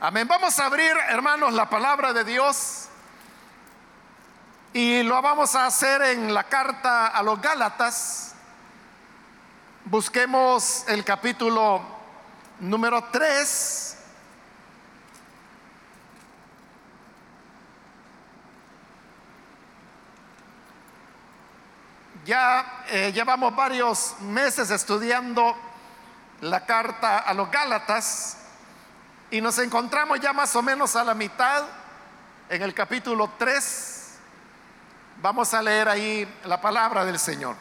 Amén. Vamos a abrir, hermanos, la palabra de Dios. Y lo vamos a hacer en la carta a los Gálatas. Busquemos el capítulo número 3. Ya eh, llevamos varios meses estudiando la carta a los Gálatas y nos encontramos ya más o menos a la mitad en el capítulo 3. Vamos a leer ahí la palabra del Señor.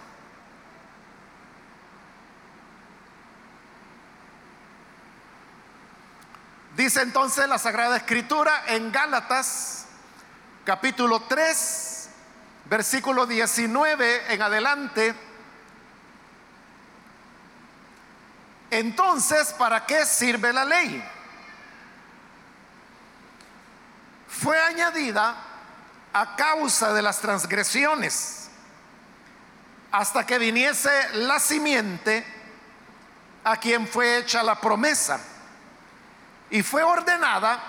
Dice entonces la Sagrada Escritura en Gálatas capítulo 3, versículo 19 en adelante. Entonces, ¿para qué sirve la ley? Fue añadida a causa de las transgresiones, hasta que viniese la simiente a quien fue hecha la promesa, y fue ordenada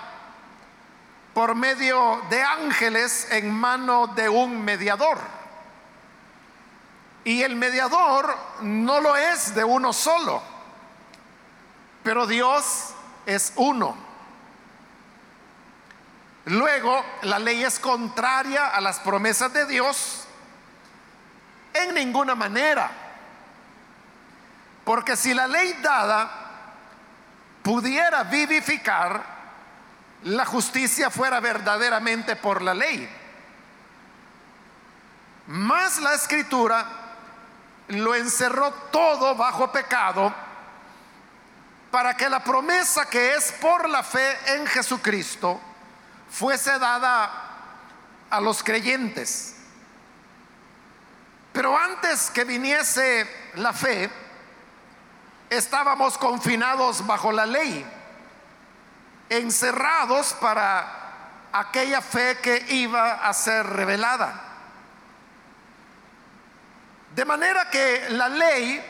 por medio de ángeles en mano de un mediador. Y el mediador no lo es de uno solo, pero Dios es uno. Luego, la ley es contraria a las promesas de Dios en ninguna manera. Porque si la ley dada pudiera vivificar, la justicia fuera verdaderamente por la ley. Más la escritura lo encerró todo bajo pecado para que la promesa que es por la fe en Jesucristo fuese dada a los creyentes. Pero antes que viniese la fe, estábamos confinados bajo la ley, encerrados para aquella fe que iba a ser revelada. De manera que la ley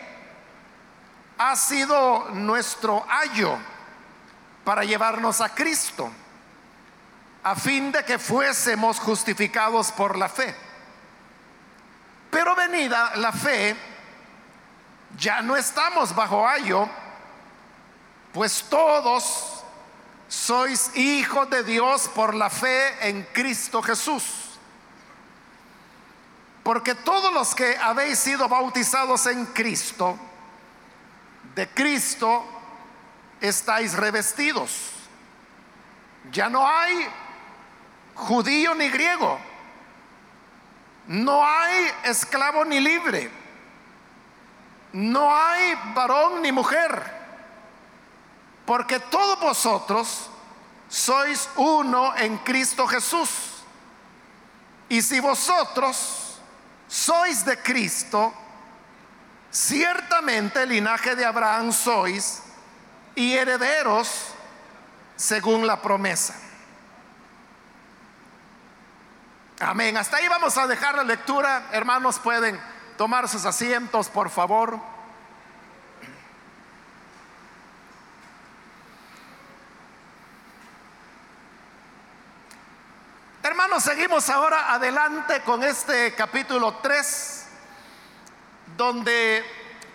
ha sido nuestro ayo para llevarnos a Cristo a fin de que fuésemos justificados por la fe. Pero venida la fe, ya no estamos bajo ayo, pues todos sois hijos de Dios por la fe en Cristo Jesús. Porque todos los que habéis sido bautizados en Cristo, de Cristo estáis revestidos. Ya no hay judío ni griego. No hay esclavo ni libre. No hay varón ni mujer. Porque todos vosotros sois uno en Cristo Jesús. Y si vosotros sois de Cristo, ciertamente el linaje de Abraham sois y herederos según la promesa. Amén. Hasta ahí vamos a dejar la lectura. Hermanos, pueden tomar sus asientos, por favor. Hermanos, seguimos ahora adelante con este capítulo 3, donde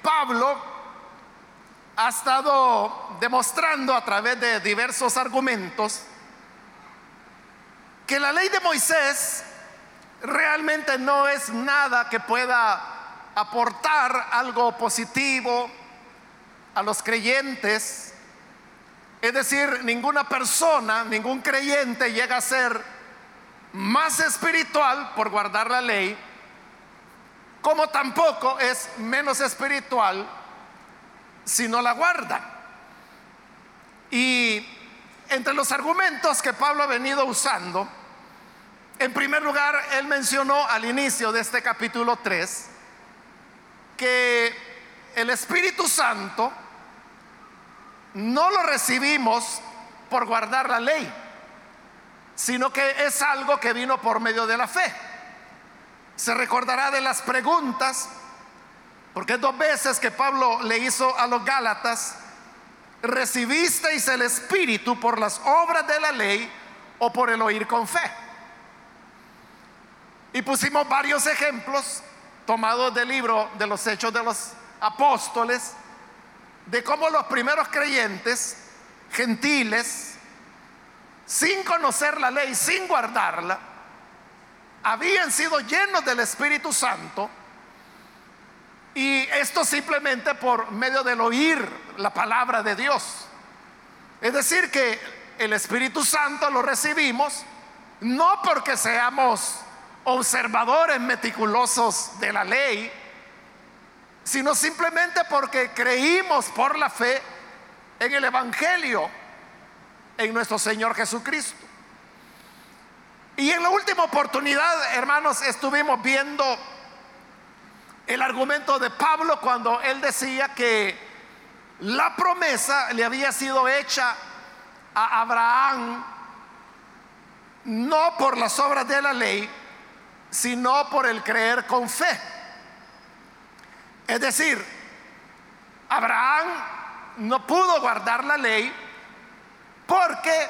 Pablo ha estado demostrando a través de diversos argumentos que la ley de Moisés realmente no es nada que pueda aportar algo positivo a los creyentes. Es decir, ninguna persona, ningún creyente llega a ser más espiritual por guardar la ley, como tampoco es menos espiritual si no la guarda. Y entre los argumentos que Pablo ha venido usando, en primer lugar, él mencionó al inicio de este capítulo 3 que el Espíritu Santo no lo recibimos por guardar la ley, sino que es algo que vino por medio de la fe. Se recordará de las preguntas, porque dos veces que Pablo le hizo a los Gálatas recibisteis el Espíritu por las obras de la ley o por el oír con fe. Y pusimos varios ejemplos tomados del libro de los Hechos de los Apóstoles, de cómo los primeros creyentes, gentiles, sin conocer la ley, sin guardarla, habían sido llenos del Espíritu Santo y esto simplemente por medio del oír la palabra de Dios. Es decir, que el Espíritu Santo lo recibimos no porque seamos observadores meticulosos de la ley, sino simplemente porque creímos por la fe en el Evangelio, en nuestro Señor Jesucristo. Y en la última oportunidad, hermanos, estuvimos viendo el argumento de Pablo cuando él decía que la promesa le había sido hecha a Abraham no por las obras de la ley, sino por el creer con fe. Es decir, Abraham no pudo guardar la ley porque,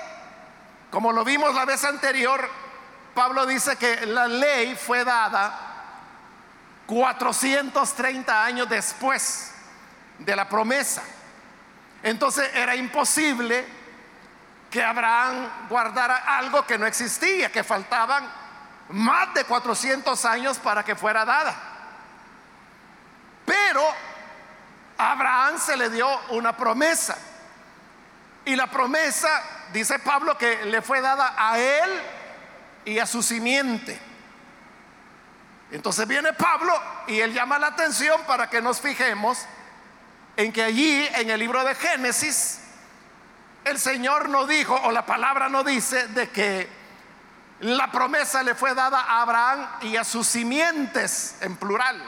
como lo vimos la vez anterior, Pablo dice que la ley fue dada 430 años después de la promesa. Entonces era imposible que Abraham guardara algo que no existía, que faltaban más de 400 años para que fuera dada. Pero a Abraham se le dio una promesa. Y la promesa, dice Pablo, que le fue dada a él y a su simiente. Entonces viene Pablo y él llama la atención para que nos fijemos en que allí en el libro de Génesis el Señor no dijo o la palabra no dice de que la promesa le fue dada a Abraham y a sus simientes en plural,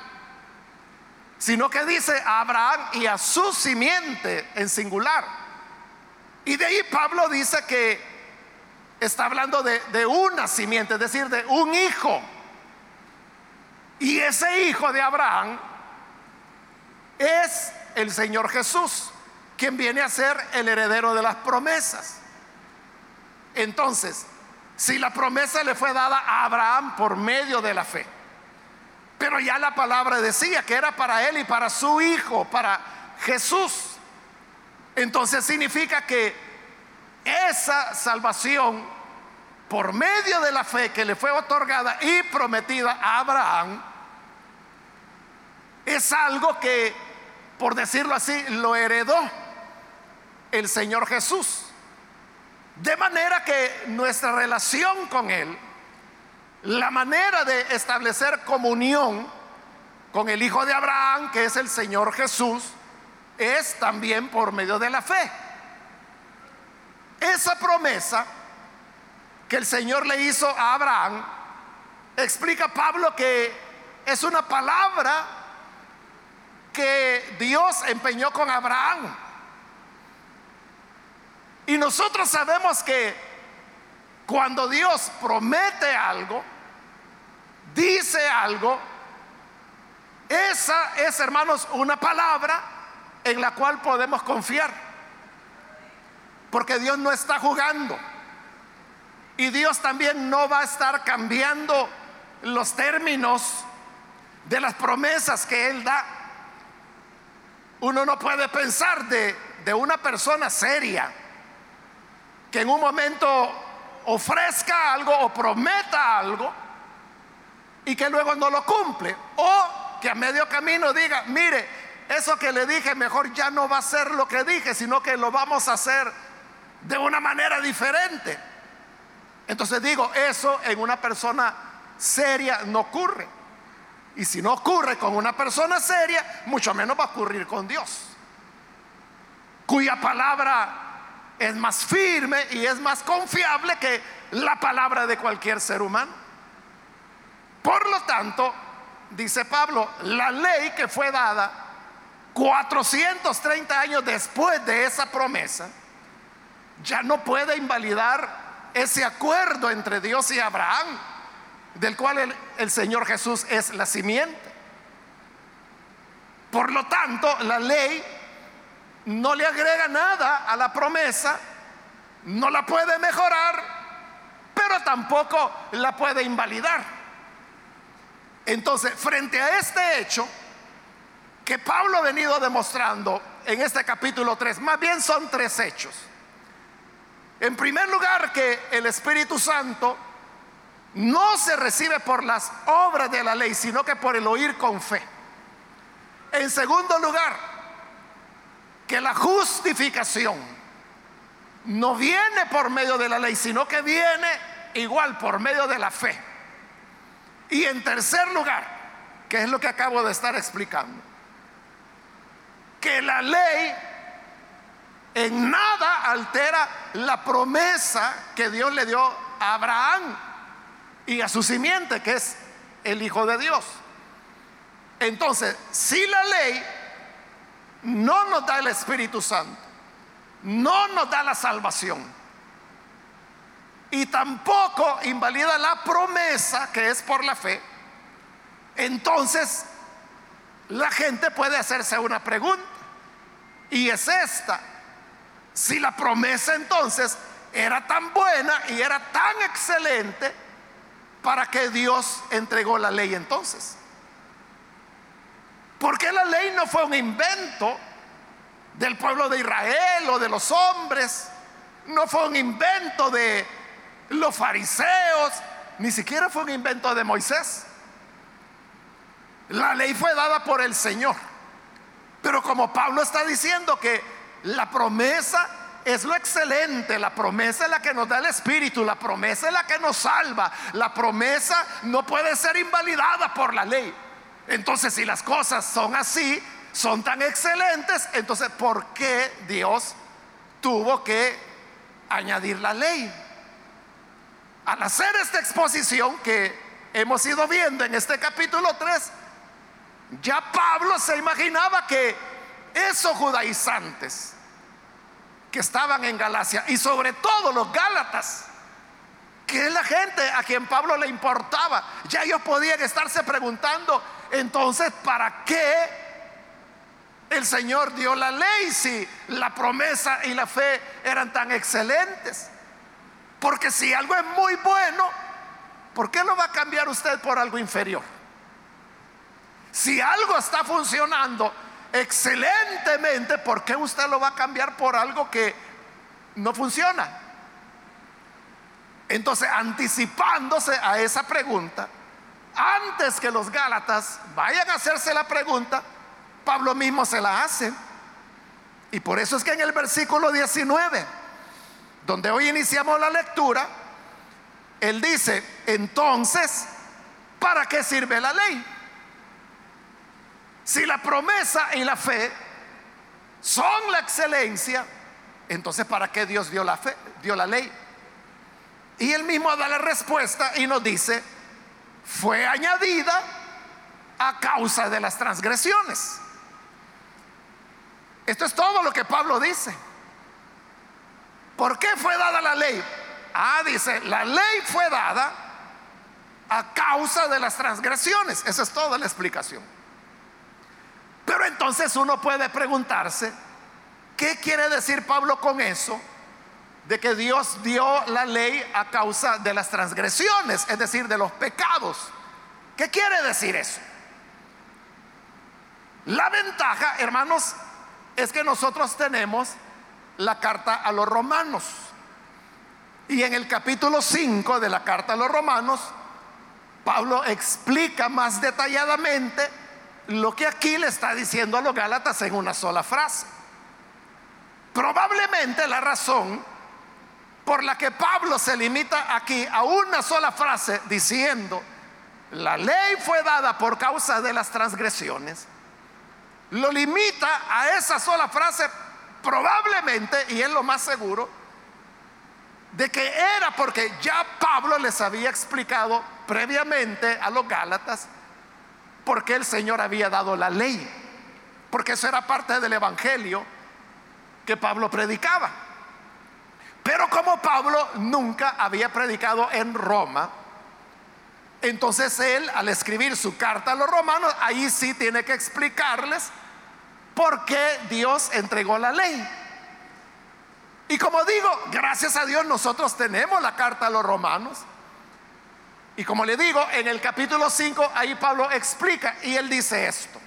sino que dice a Abraham y a su simiente en singular. Y de ahí Pablo dice que está hablando de, de una simiente, es decir, de un hijo. Y ese hijo de Abraham es el Señor Jesús, quien viene a ser el heredero de las promesas. Entonces, si la promesa le fue dada a Abraham por medio de la fe, pero ya la palabra decía que era para él y para su hijo, para Jesús, entonces significa que esa salvación por medio de la fe que le fue otorgada y prometida a Abraham, es algo que, por decirlo así, lo heredó el Señor Jesús. De manera que nuestra relación con Él, la manera de establecer comunión con el Hijo de Abraham, que es el Señor Jesús, es también por medio de la fe. Esa promesa que el Señor le hizo a Abraham, explica Pablo que es una palabra que Dios empeñó con Abraham. Y nosotros sabemos que cuando Dios promete algo, dice algo, esa es, hermanos, una palabra en la cual podemos confiar. Porque Dios no está jugando. Y Dios también no va a estar cambiando los términos de las promesas que Él da. Uno no puede pensar de, de una persona seria que en un momento ofrezca algo o prometa algo y que luego no lo cumple. O que a medio camino diga, mire, eso que le dije mejor ya no va a ser lo que dije, sino que lo vamos a hacer de una manera diferente. Entonces digo, eso en una persona seria no ocurre. Y si no ocurre con una persona seria, mucho menos va a ocurrir con Dios, cuya palabra es más firme y es más confiable que la palabra de cualquier ser humano. Por lo tanto, dice Pablo, la ley que fue dada 430 años después de esa promesa, ya no puede invalidar ese acuerdo entre Dios y Abraham, del cual el, el Señor Jesús es la simiente. Por lo tanto, la ley no le agrega nada a la promesa, no la puede mejorar, pero tampoco la puede invalidar. Entonces, frente a este hecho que Pablo ha venido demostrando en este capítulo 3, más bien son tres hechos. En primer lugar, que el Espíritu Santo no se recibe por las obras de la ley, sino que por el oír con fe. En segundo lugar, que la justificación no viene por medio de la ley, sino que viene igual por medio de la fe. Y en tercer lugar, que es lo que acabo de estar explicando, que la ley en nada altera la promesa que Dios le dio a Abraham y a su simiente, que es el Hijo de Dios. Entonces, si la ley no nos da el Espíritu Santo, no nos da la salvación, y tampoco invalida la promesa que es por la fe, entonces la gente puede hacerse una pregunta, y es esta, si la promesa entonces era tan buena y era tan excelente, para que Dios entregó la ley entonces. Porque la ley no fue un invento del pueblo de Israel o de los hombres, no fue un invento de los fariseos, ni siquiera fue un invento de Moisés. La ley fue dada por el Señor. Pero como Pablo está diciendo que la promesa es lo excelente. La promesa es la que nos da el Espíritu. La promesa es la que nos salva. La promesa no puede ser invalidada por la ley. Entonces, si las cosas son así, son tan excelentes, entonces, ¿por qué Dios tuvo que añadir la ley? Al hacer esta exposición que hemos ido viendo en este capítulo 3, ya Pablo se imaginaba que esos judaizantes, que estaban en Galacia y sobre todo los Gálatas, que es la gente a quien Pablo le importaba. Ya ellos podían estarse preguntando, entonces, ¿para qué el Señor dio la ley si la promesa y la fe eran tan excelentes? Porque si algo es muy bueno, ¿por qué lo va a cambiar usted por algo inferior? Si algo está funcionando excelentemente, ¿por qué usted lo va a cambiar por algo que no funciona? Entonces, anticipándose a esa pregunta, antes que los Gálatas vayan a hacerse la pregunta, Pablo mismo se la hace. Y por eso es que en el versículo 19, donde hoy iniciamos la lectura, él dice, entonces, ¿para qué sirve la ley? Si la promesa y la fe son la excelencia, entonces ¿para qué Dios dio la fe, dio la ley? Y él mismo da la respuesta y nos dice, fue añadida a causa de las transgresiones. Esto es todo lo que Pablo dice. ¿Por qué fue dada la ley? Ah, dice, la ley fue dada a causa de las transgresiones. Esa es toda la explicación. Pero entonces uno puede preguntarse, ¿qué quiere decir Pablo con eso? De que Dios dio la ley a causa de las transgresiones, es decir, de los pecados. ¿Qué quiere decir eso? La ventaja, hermanos, es que nosotros tenemos la carta a los romanos. Y en el capítulo 5 de la carta a los romanos, Pablo explica más detalladamente lo que aquí le está diciendo a los Gálatas en una sola frase. Probablemente la razón por la que Pablo se limita aquí a una sola frase diciendo, la ley fue dada por causa de las transgresiones, lo limita a esa sola frase probablemente, y es lo más seguro, de que era porque ya Pablo les había explicado previamente a los Gálatas porque el Señor había dado la ley, porque eso era parte del Evangelio que Pablo predicaba. Pero como Pablo nunca había predicado en Roma, entonces él al escribir su carta a los romanos, ahí sí tiene que explicarles por qué Dios entregó la ley. Y como digo, gracias a Dios nosotros tenemos la carta a los romanos. Y como le digo, en el capítulo 5 ahí Pablo explica y él dice esto.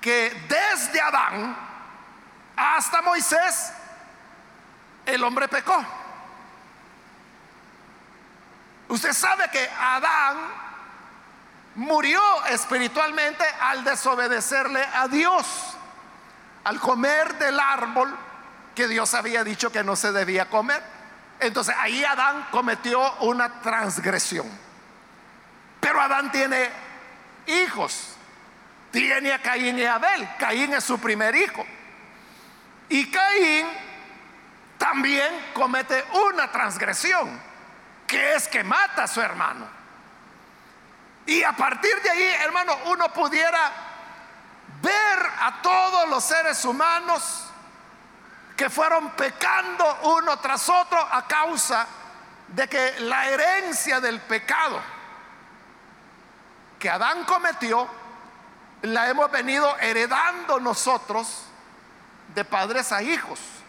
Que desde Adán hasta Moisés el hombre pecó. Usted sabe que Adán murió espiritualmente al desobedecerle a Dios, al comer del árbol que Dios había dicho que no se debía comer. Entonces ahí Adán cometió una transgresión. Pero Adán tiene hijos. Tiene a Caín y Abel. Caín es su primer hijo. Y Caín también comete una transgresión, que es que mata a su hermano. Y a partir de ahí, hermano, uno pudiera ver a todos los seres humanos que fueron pecando uno tras otro a causa de que la herencia del pecado que Adán cometió la hemos venido heredando nosotros de padres a hijos.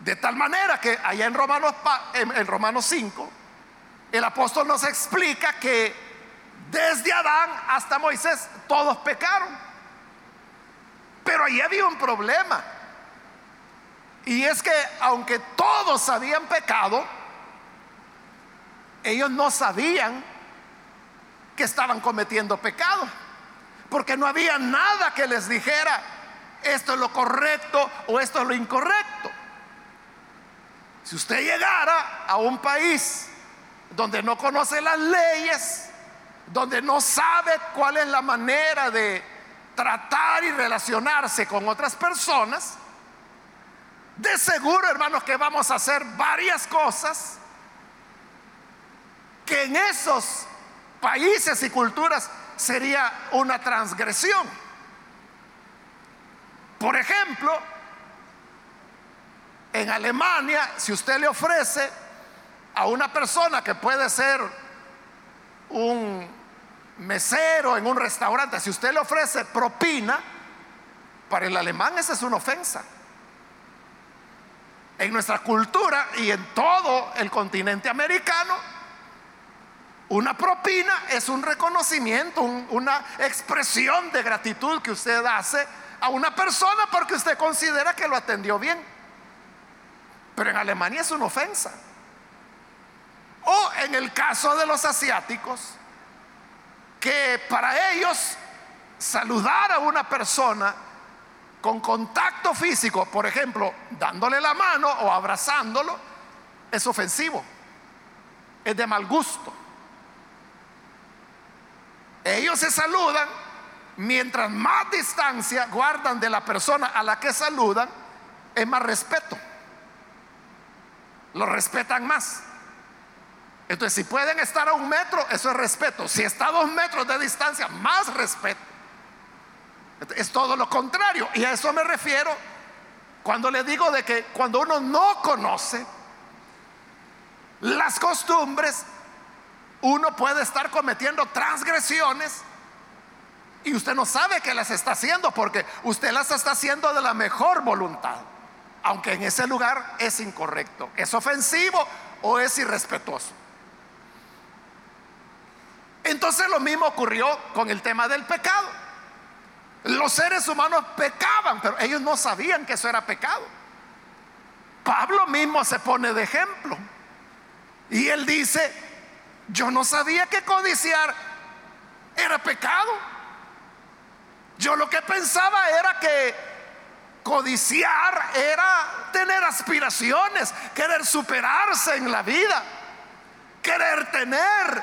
De tal manera que allá en Romanos, en Romanos 5, el apóstol nos explica que desde Adán hasta Moisés todos pecaron. Pero ahí había un problema. Y es que aunque todos habían pecado, ellos no sabían que estaban cometiendo pecado. Porque no había nada que les dijera, esto es lo correcto o esto es lo incorrecto. Si usted llegara a un país donde no conoce las leyes, donde no sabe cuál es la manera de tratar y relacionarse con otras personas, de seguro, hermanos, que vamos a hacer varias cosas que en esos países y culturas sería una transgresión. Por ejemplo, en Alemania, si usted le ofrece a una persona que puede ser un mesero en un restaurante, si usted le ofrece propina, para el alemán esa es una ofensa en nuestra cultura y en todo el continente americano, una propina es un reconocimiento, una expresión de gratitud que usted hace a una persona porque usted considera que lo atendió bien. Pero en Alemania es una ofensa. O en el caso de los asiáticos, que para ellos saludar a una persona con contacto físico, por ejemplo, dándole la mano o abrazándolo, es ofensivo, es de mal gusto. Ellos se saludan, mientras más distancia guardan de la persona a la que saludan, es más respeto. Lo respetan más. Entonces, si pueden estar a un metro, eso es respeto. Si está a dos metros de distancia, más respeto. Es todo lo contrario. Y a eso me refiero cuando le digo de que cuando uno no conoce las costumbres, uno puede estar cometiendo transgresiones y usted no sabe que las está haciendo porque usted las está haciendo de la mejor voluntad, aunque en ese lugar es incorrecto, es ofensivo o es irrespetuoso. Entonces lo mismo ocurrió con el tema del pecado. Los seres humanos pecaban, pero ellos no sabían que eso era pecado. Pablo mismo se pone de ejemplo. Y él dice, yo no sabía que codiciar era pecado. Yo lo que pensaba era que codiciar era tener aspiraciones, querer superarse en la vida, querer tener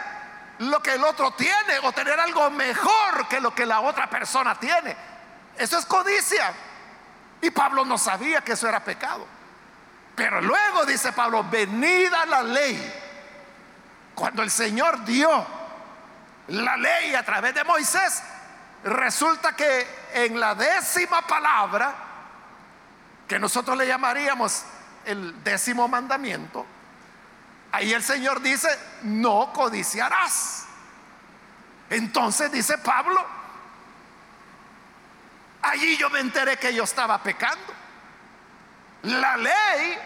lo que el otro tiene o tener algo mejor que lo que la otra persona tiene. Eso es codicia. Y Pablo no sabía que eso era pecado. Pero luego dice Pablo, venida la ley, cuando el Señor dio la ley a través de Moisés, resulta que en la décima palabra, que nosotros le llamaríamos el décimo mandamiento, Ahí el Señor dice, no codiciarás. Entonces dice Pablo, allí yo me enteré que yo estaba pecando. La ley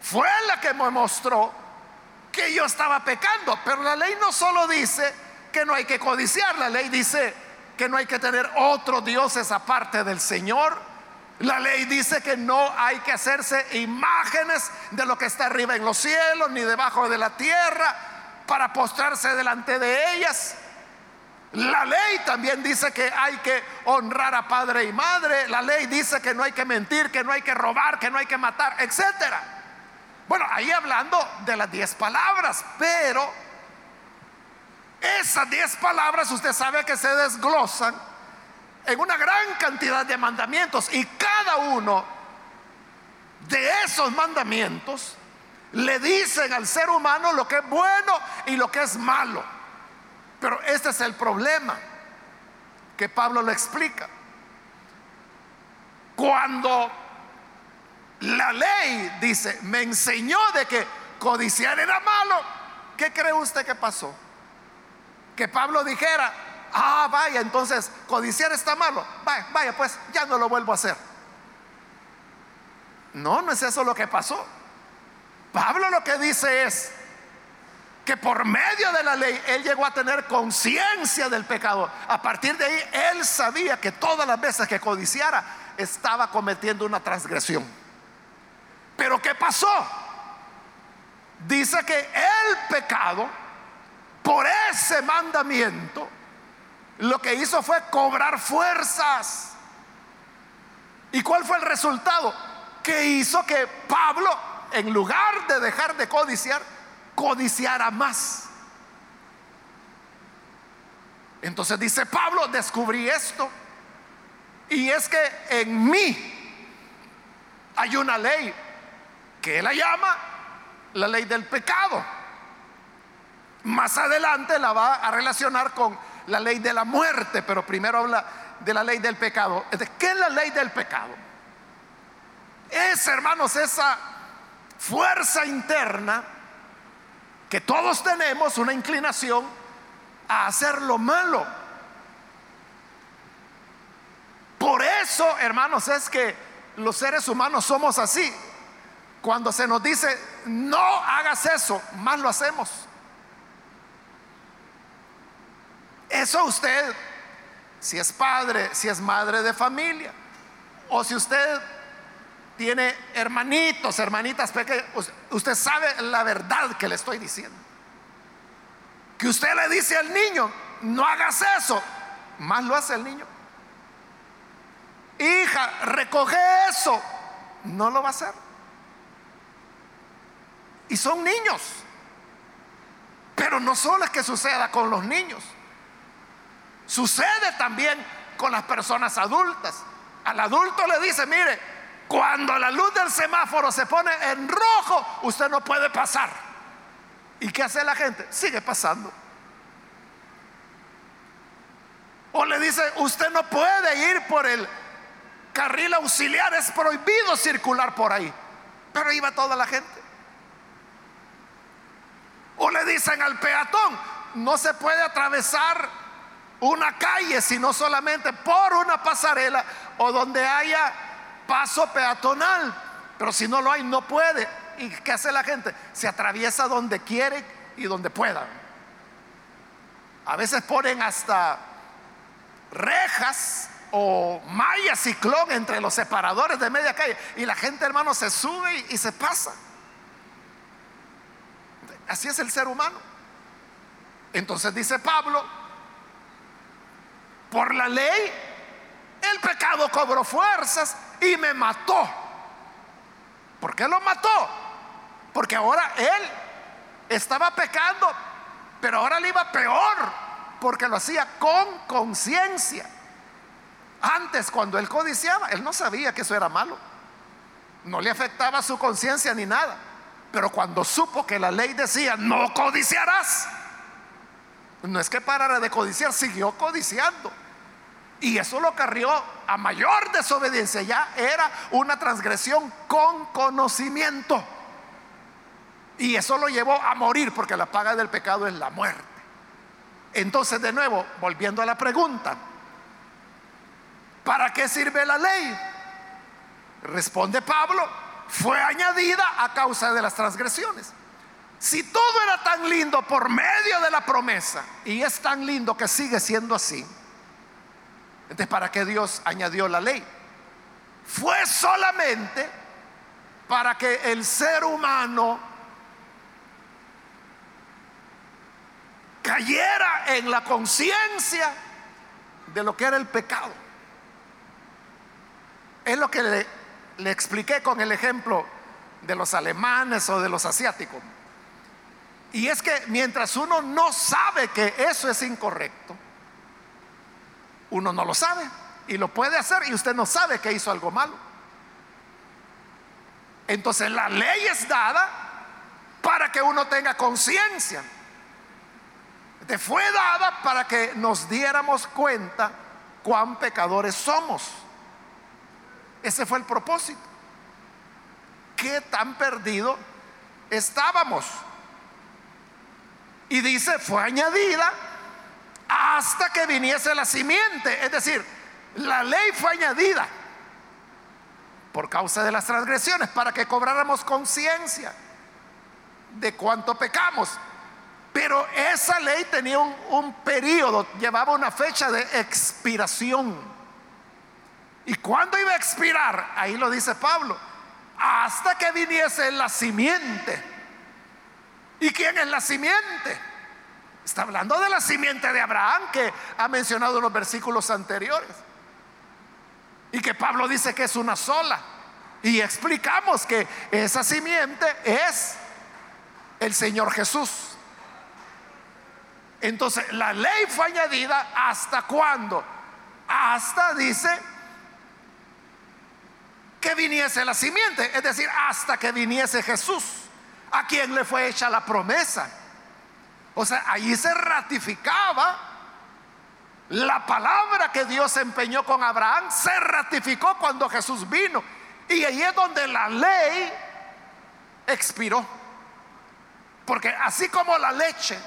fue la que me mostró que yo estaba pecando, pero la ley no solo dice que no hay que codiciar, la ley dice que no hay que tener otros dioses aparte del Señor. La ley dice que no hay que hacerse imágenes de lo que está arriba en los cielos ni debajo de la tierra para postrarse delante de ellas. La ley también dice que hay que honrar a padre y madre. La ley dice que no hay que mentir, que no hay que robar, que no hay que matar, etcétera. Bueno, ahí hablando de las diez palabras, pero esas diez palabras usted sabe que se desglosan en una gran cantidad de mandamientos y cada uno de esos mandamientos le dicen al ser humano lo que es bueno y lo que es malo. Pero este es el problema que Pablo le explica. Cuando la ley dice, me enseñó de que codiciar era malo, ¿qué cree usted que pasó? Que Pablo dijera, ah, vaya, entonces codiciar está malo, vaya, vaya, pues ya no lo vuelvo a hacer. No, no es eso lo que pasó. Pablo lo que dice es que por medio de la ley él llegó a tener conciencia del pecado. A partir de ahí él sabía que todas las veces que codiciara estaba cometiendo una transgresión. Pero ¿qué pasó? Dice que el pecado, por ese mandamiento, lo que hizo fue cobrar fuerzas. ¿Y cuál fue el resultado? Que hizo que Pablo, en lugar de dejar de codiciar, codiciara más. Entonces dice Pablo, descubrí esto. Y es que en mí hay una ley que él la llama la ley del pecado. Más adelante la va a relacionar con la ley de la muerte, pero primero habla de la ley del pecado. ¿Qué es la ley del pecado? Es, hermanos, esa fuerza interna que todos tenemos una inclinación a hacer lo malo. Por eso, hermanos, es que los seres humanos somos así. Cuando se nos dice, no hagas eso, más lo hacemos. Eso usted, si es padre, si es madre de familia, o si usted tiene hermanitos, hermanitas pequeñas, usted sabe la verdad que le estoy diciendo. Que usted le dice al niño, no hagas eso, más lo hace el niño. Hija, recoge eso, no lo va a hacer. Y son niños. Pero no solo es que suceda con los niños, sucede también con las personas adultas. Al adulto le dice, mire, cuando la luz del semáforo se pone en rojo, usted no puede pasar. ¿Y qué hace la gente? Sigue pasando. O le dice, usted no puede ir por el carril auxiliar, es prohibido circular por ahí. Pero iba toda la gente. O le dicen al peatón, no se puede atravesar una calle, sino solamente por una pasarela o donde haya paso peatonal. Pero si no lo hay, no puede. ¿Y qué hace la gente? Se atraviesa donde quiere y donde pueda. A veces ponen hasta rejas o malla ciclón entre los separadores de media calle. Y la gente, hermano, se sube y, se pasa. Así es el ser humano. Entonces dice Pablo, por la ley, el pecado cobró fuerzas y me mató. ¿Por qué lo mató? Porque ahora él estaba pecando, pero ahora le iba peor, porque lo hacía con conciencia. Antes, cuando él codiciaba, él no sabía que eso era malo. No le afectaba su conciencia ni nada. Pero cuando supo que la ley decía, no codiciarás, no es que parara de codiciar, siguió codiciando. Y eso lo carrió a mayor desobediencia. Ya era una transgresión con conocimiento. Y eso lo llevó a morir porque la paga del pecado es la muerte. Entonces, de nuevo, volviendo a la pregunta, ¿para qué sirve la ley? Responde Pablo, fue añadida a causa de las transgresiones. Si todo era tan lindo por medio de la promesa, y es tan lindo que sigue siendo así, entonces ¿para qué Dios añadió la ley? Fue solamente para que el ser humano cayera en la conciencia de lo que era el pecado. Es lo que le, le, expliqué con el ejemplo de los alemanes o de los asiáticos. Y es que mientras uno no sabe que eso es incorrecto, uno no lo sabe y lo puede hacer y usted no sabe que hizo algo malo. Entonces la ley es dada para que uno tenga conciencia fue dada para que nos diéramos cuenta cuán pecadores somos. Ese fue el propósito. ¿Qué tan perdido estábamos? Y dice, fue añadida hasta que viniese la simiente. Es decir, la ley fue añadida por causa de las transgresiones para que cobráramos conciencia de cuánto pecamos. Pero esa ley tenía un, periodo, llevaba una fecha de expiración. ¿Y cuándo iba a expirar? Ahí lo dice Pablo. Hasta que viniese la simiente. ¿Y quién es la simiente? Está hablando de la simiente de Abraham que ha mencionado en los versículos anteriores. Y que Pablo dice que es una sola. Y explicamos que esa simiente es el Señor Jesús. Entonces, la ley fue añadida hasta cuándo? Hasta, dice, que viniese la simiente, es decir, hasta que viniese Jesús, a quien le fue hecha la promesa. O sea, allí se ratificaba la palabra que Dios empeñó con Abraham, se ratificó cuando Jesús vino. Y ahí es donde la ley expiró. Porque así como la leche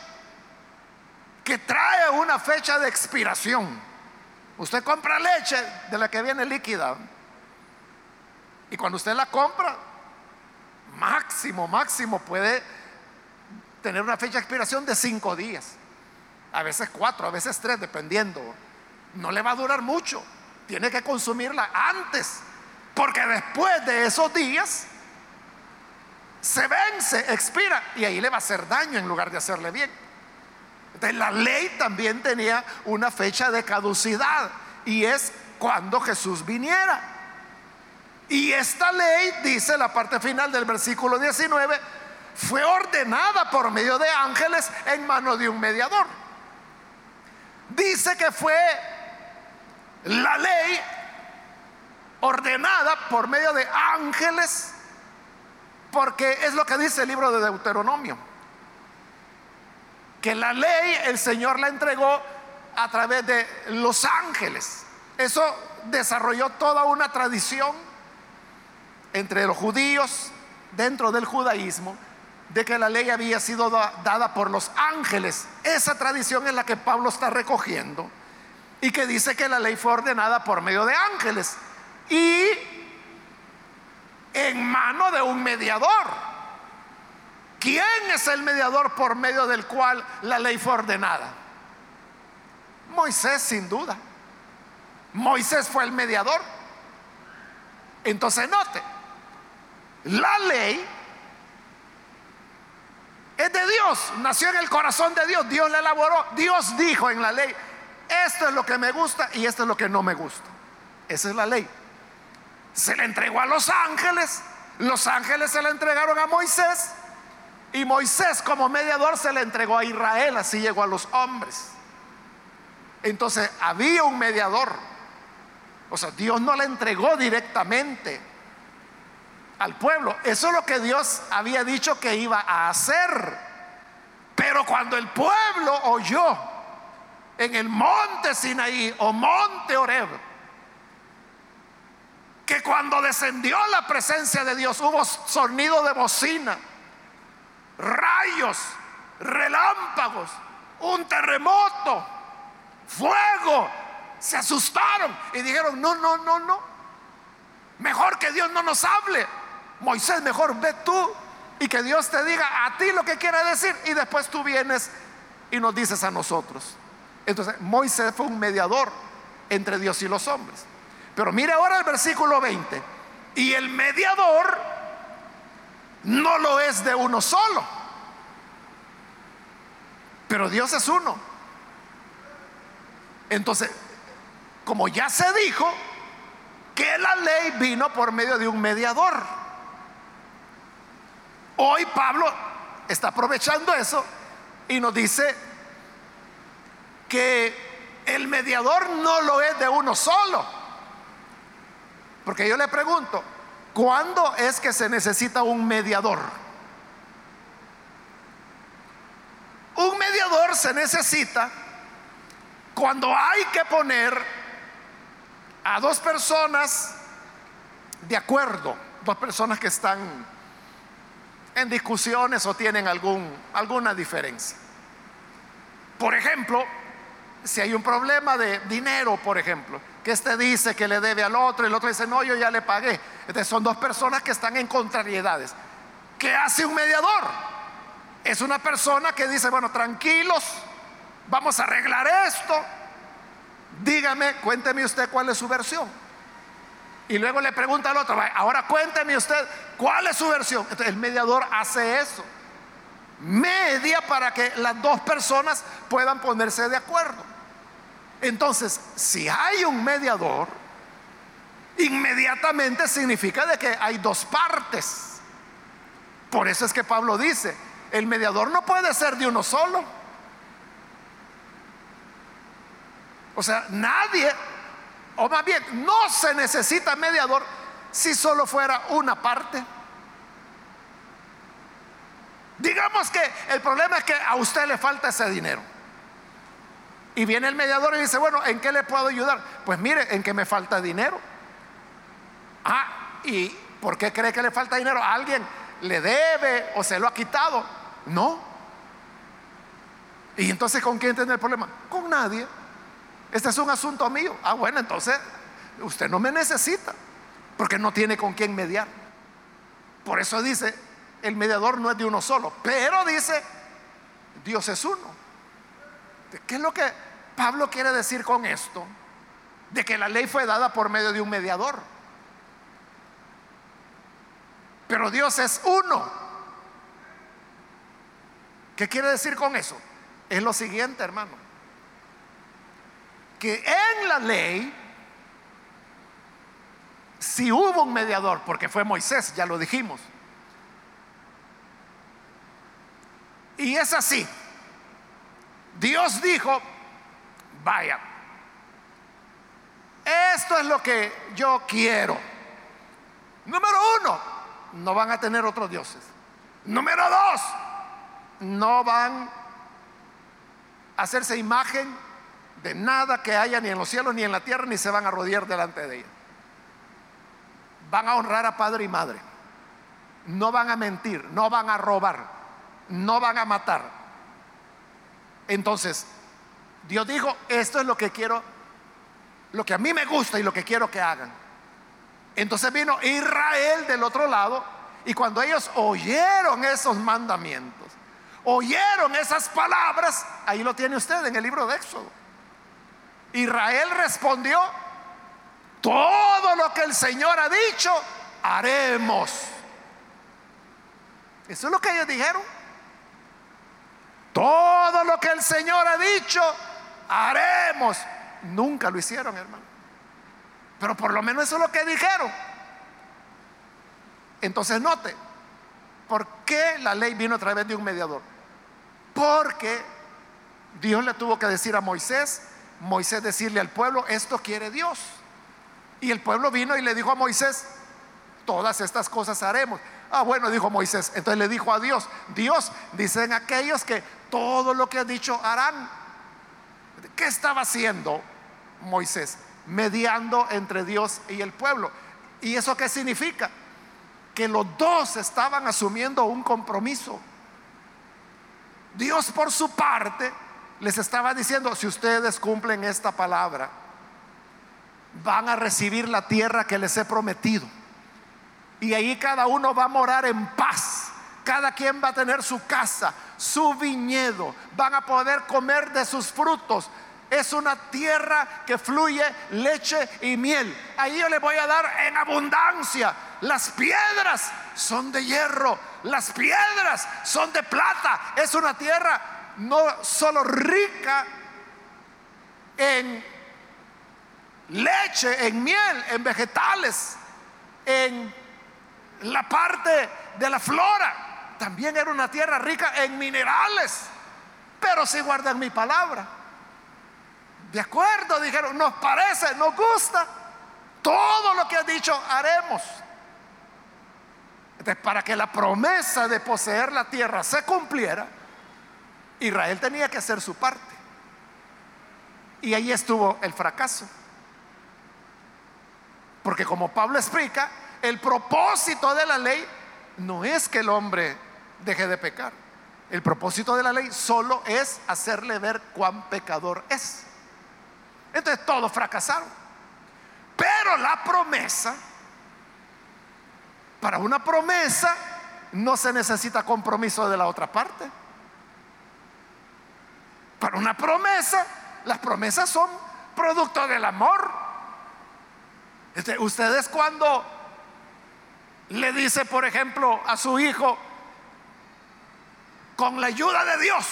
que trae una fecha de expiración. Usted compra leche de la que viene líquida. Y cuando usted la compra, máximo, máximo puede tener una fecha de expiración de cinco días. A veces cuatro, a veces tres, dependiendo. No le va a durar mucho. Tiene que consumirla antes. Porque después de esos días se vence, expira. Y ahí le va a hacer daño en lugar de hacerle bien la ley también tenía una fecha de caducidad y es cuando Jesús viniera. Y esta ley, dice la parte final del versículo 19, fue ordenada por medio de ángeles en mano de un mediador. Dice que fue la ley ordenada por medio de ángeles, porque es lo que dice el libro de Deuteronomio que la ley el Señor la entregó a través de los ángeles. Eso desarrolló toda una tradición entre los judíos, dentro del judaísmo, de que la ley había sido dada por los ángeles. Esa tradición es la que Pablo está recogiendo y que dice que la ley fue ordenada por medio de ángeles y en mano de un mediador. ¿Quién es el mediador por medio del cual la ley fue ordenada? Moisés, sin duda. Moisés fue el mediador. Entonces note, la ley es de Dios, nació en el corazón de Dios, Dios la elaboró, Dios dijo en la ley, esto es lo que me gusta y esto es lo que no me gusta. Esa es la ley. Se le entregó a los ángeles, los ángeles se la entregaron a Moisés y Moisés como mediador se le entregó a Israel, así llegó a los hombres. Entonces había un mediador. O sea, Dios no le entregó directamente al pueblo. Eso es lo que Dios había dicho que iba a hacer. Pero cuando el pueblo oyó en el monte Sinaí o monte Oreb, que cuando descendió la presencia de Dios hubo sonido de bocina rayos, relámpagos, un terremoto, fuego se asustaron y dijeron, no, no, no, no. Mejor que Dios no nos hable. Moisés, mejor ve tú y que Dios te diga a ti lo que quiere decir y después tú vienes y nos dices a nosotros. Entonces, Moisés fue un mediador entre Dios y los hombres. Pero mire ahora el versículo 20. Y el mediador no lo es de uno solo. Pero Dios es uno. Entonces, como ya se dijo, que la ley vino por medio de un mediador. Hoy Pablo está aprovechando eso y nos dice que el mediador no lo es de uno solo. Porque yo le pregunto, ¿cuándo es que se necesita un mediador? Un mediador se necesita cuando hay que poner a dos personas de acuerdo, dos personas que están en discusiones o tienen algún, alguna diferencia. Por ejemplo, si hay un problema de dinero, por ejemplo, que este dice que le debe al otro y el otro dice, no, yo ya le pagué. Entonces son dos personas que están en contrariedades. ¿Qué hace un mediador? Es una persona que dice, bueno, tranquilos, vamos a arreglar esto. Dígame, cuénteme usted cuál es su versión. Y luego le pregunta al otro, ahora cuénteme usted cuál es su versión. Entonces el mediador hace eso. Media para que las dos personas puedan ponerse de acuerdo. Entonces, si hay un mediador, inmediatamente significa de que hay dos partes. Por eso es que Pablo dice, el mediador no puede ser de uno solo. O sea, nadie o más bien, no se necesita mediador si solo fuera una parte. Digamos que el problema es que a usted le falta ese dinero. Y viene el mediador y dice, bueno, ¿en qué le puedo ayudar? Pues mire, en que me falta dinero. Ah, ¿y por qué cree que le falta dinero? ¿A alguien le debe o se lo ha quitado? No. ¿Y entonces con quién tiene el problema? Con nadie. Este es un asunto mío. Ah, bueno, entonces usted no me necesita, porque no tiene con quién mediar. Por eso dice, el mediador no es de uno solo, pero dice, Dios es uno. ¿Qué es lo que Pablo quiere decir con esto? De que la ley fue dada por medio de un mediador. Pero Dios es uno. ¿Qué quiere decir con eso? Es lo siguiente, hermano que en la ley, si hubo un mediador, porque fue Moisés, ya lo dijimos, y es así, Dios dijo, vaya, esto es lo que yo quiero. Número uno, no van a tener otros dioses. Número dos, no van a hacerse imagen de nada que haya ni en los cielos ni en la tierra, ni se van a rodear delante de ella. Van a honrar a padre y madre. No van a mentir, no van a robar, no van a matar. Entonces, Dios dijo, esto es lo que quiero, lo que a mí me gusta y lo que quiero que hagan. Entonces vino Israel del otro lado y cuando ellos oyeron esos mandamientos, oyeron esas palabras, ahí lo tiene usted en el libro de Éxodo. Israel respondió, todo lo que el Señor ha dicho, haremos. Eso es lo que ellos dijeron. Todo lo que el Señor ha dicho, haremos. Nunca lo hicieron, hermano. Pero por lo menos eso es lo que dijeron. Entonces note, ¿por qué la ley vino a través de un mediador? Porque Dios le tuvo que decir a Moisés, Moisés decirle al pueblo, esto quiere Dios. Y el pueblo vino y le dijo a Moisés, todas estas cosas haremos. Ah, bueno, dijo Moisés. Entonces le dijo a Dios, Dios, dicen aquellos que todo lo que ha dicho harán. ¿Qué estaba haciendo Moisés? Mediando entre Dios y el pueblo. ¿Y eso qué significa? Que los dos estaban asumiendo un compromiso. Dios por su parte les estaba diciendo, si ustedes cumplen esta palabra, van a recibir la tierra que les he prometido. Y ahí cada uno va a morar en paz. Cada quien va a tener su casa, su viñedo. Van a poder comer de sus frutos. Es una tierra que fluye leche y miel. Ahí yo le voy a dar en abundancia. Las piedras son de hierro. Las piedras son de plata. Es una tierra no solo rica en leche, en miel, en vegetales, en la parte de la flora. También era una tierra rica en minerales. Pero si guardan mi palabra. De acuerdo, dijeron, nos parece, nos gusta. Todo lo que ha dicho haremos. Entonces, para que la promesa de poseer la tierra se cumpliera, Israel tenía que hacer su parte. Y ahí estuvo el fracaso. Porque como Pablo explica, el propósito de la ley no es que el hombre deje de pecar. El propósito de la ley solo es hacerle ver cuán pecador es. Entonces todos fracasaron. Pero la promesa, para una promesa no se necesita compromiso de la otra parte. Para una promesa, las promesas son producto del amor. Este, ustedes cuando le dice, por ejemplo, a su hijo, con la ayuda de Dios,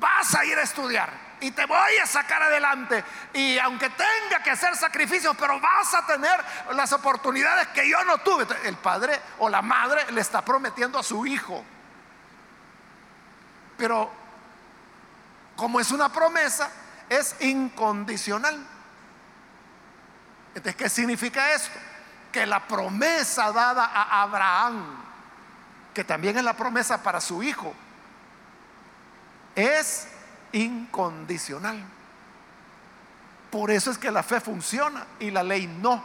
vas a ir a estudiar y te voy a sacar adelante. Y aunque tenga que hacer sacrificios, pero vas a tener las oportunidades que yo no tuve. El padre o la madre le está prometiendo a su hijo. Pero como es una promesa, es incondicional. Entonces, ¿qué significa esto? Que la promesa dada a Abraham, que también es la promesa para su hijo, es incondicional. Por eso es que la fe funciona y la ley no.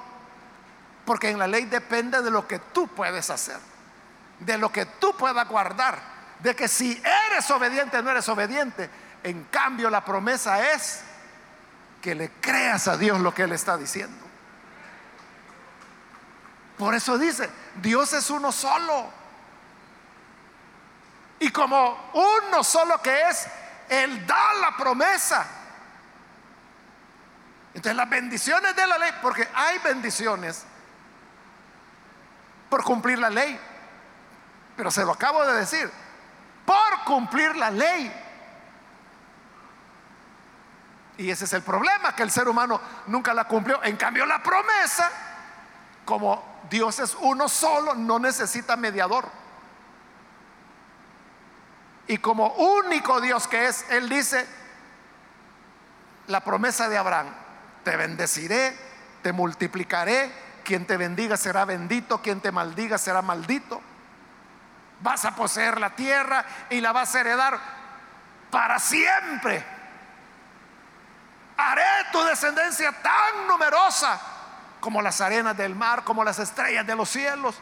Porque en la ley depende de lo que tú puedes hacer, de lo que tú puedas guardar, de que si eres obediente o no eres obediente, en cambio, la promesa es que le creas a Dios lo que Él está diciendo. Por eso dice, Dios es uno solo. Y como uno solo que es, Él da la promesa. Entonces las bendiciones de la ley, porque hay bendiciones por cumplir la ley. Pero se lo acabo de decir, por cumplir la ley y ese es el problema, que el ser humano nunca la cumplió. En cambio, la promesa, como Dios es uno solo, no necesita mediador. Y como único Dios que es, Él dice, la promesa de Abraham, te bendeciré, te multiplicaré, quien te bendiga será bendito, quien te maldiga será maldito. Vas a poseer la tierra y la vas a heredar para siempre haré tu descendencia tan numerosa como las arenas del mar, como las estrellas de los cielos.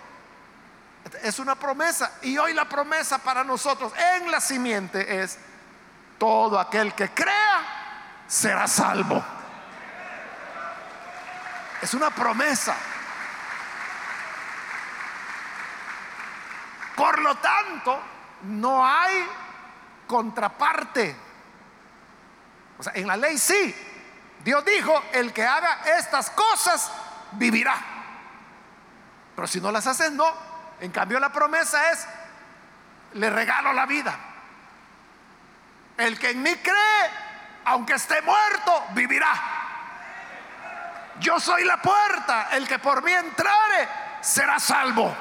Es una promesa. Y hoy la promesa para nosotros en la simiente es, todo aquel que crea será salvo. Es una promesa. Por lo tanto, no hay contraparte. O sea, en la ley sí, Dios dijo, el que haga estas cosas vivirá. Pero si no las haces, no. En cambio la promesa es, le regalo la vida. El que en mí cree, aunque esté muerto, vivirá. Yo soy la puerta, el que por mí entrare será salvo.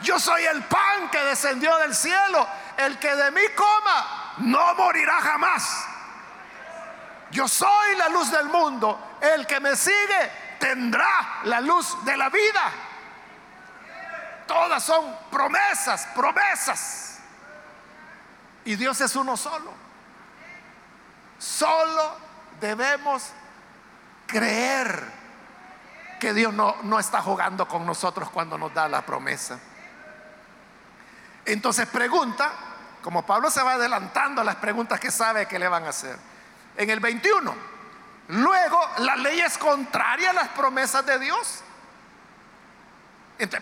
Yo soy el pan que descendió del cielo, el que de mí coma no morirá jamás. Yo soy la luz del mundo. El que me sigue tendrá la luz de la vida. Todas son promesas, promesas. Y Dios es uno solo. Solo debemos creer que Dios no, no está jugando con nosotros cuando nos da la promesa. Entonces pregunta, como Pablo se va adelantando a las preguntas que sabe que le van a hacer. En el 21, luego la ley es contraria a las promesas de Dios.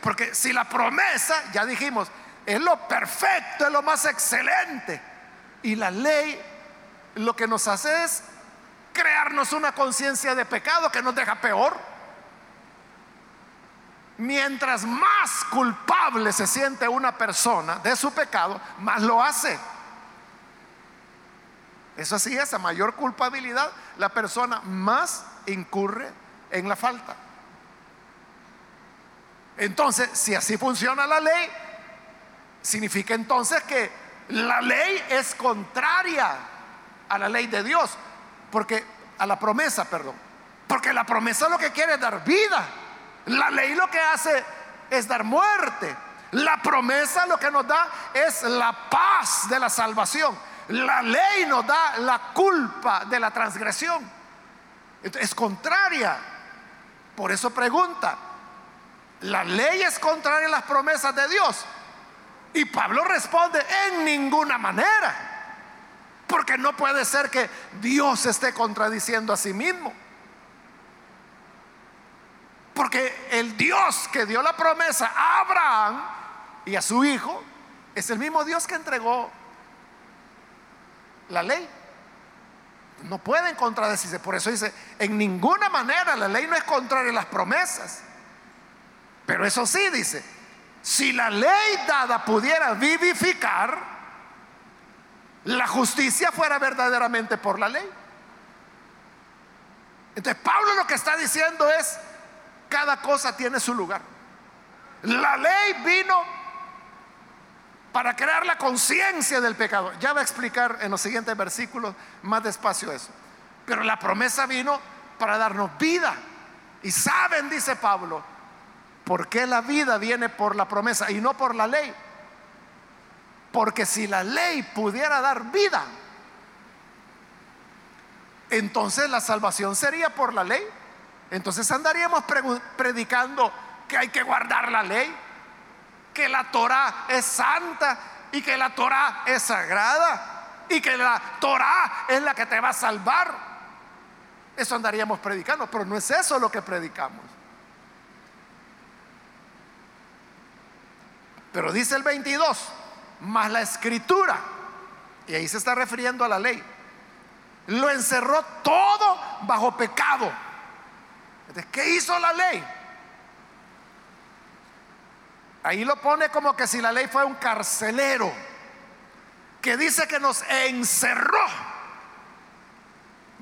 porque si la promesa, ya dijimos, es lo perfecto, es lo más excelente, y la ley lo que nos hace es crearnos una conciencia de pecado que nos deja peor. Mientras más culpable se siente una persona de su pecado, más lo hace. Eso así es, a mayor culpabilidad, la persona más incurre en la falta. Entonces, si así funciona la ley, significa entonces que la ley es contraria a la ley de Dios, porque a la promesa, perdón, porque la promesa lo que quiere es dar vida. La ley lo que hace es dar muerte. La promesa lo que nos da es la paz de la salvación. La ley nos da la culpa de la transgresión. Es contraria. Por eso pregunta, ¿la ley es contraria a las promesas de Dios? Y Pablo responde, en ninguna manera. Porque no puede ser que Dios esté contradiciendo a sí mismo. Porque el Dios que dio la promesa a Abraham y a su hijo es el mismo Dios que entregó la ley. No pueden contradecirse. Por eso dice, en ninguna manera la ley no es contraria a las promesas. Pero eso sí dice, si la ley dada pudiera vivificar, la justicia fuera verdaderamente por la ley. Entonces Pablo lo que está diciendo es, cada cosa tiene su lugar. La ley vino para crear la conciencia del pecado. Ya va a explicar en los siguientes versículos más despacio eso. Pero la promesa vino para darnos vida. Y saben, dice Pablo, por qué la vida viene por la promesa y no por la ley. Porque si la ley pudiera dar vida, entonces la salvación sería por la ley. Entonces andaríamos predicando que hay que guardar la ley, que la Torah es santa y que la Torah es sagrada y que la Torah es la que te va a salvar. Eso andaríamos predicando, pero no es eso lo que predicamos. Pero dice el 22, más la escritura, y ahí se está refiriendo a la ley, lo encerró todo bajo pecado ¿qué hizo la ley? Ahí lo pone como que si la ley fue un carcelero que dice que nos encerró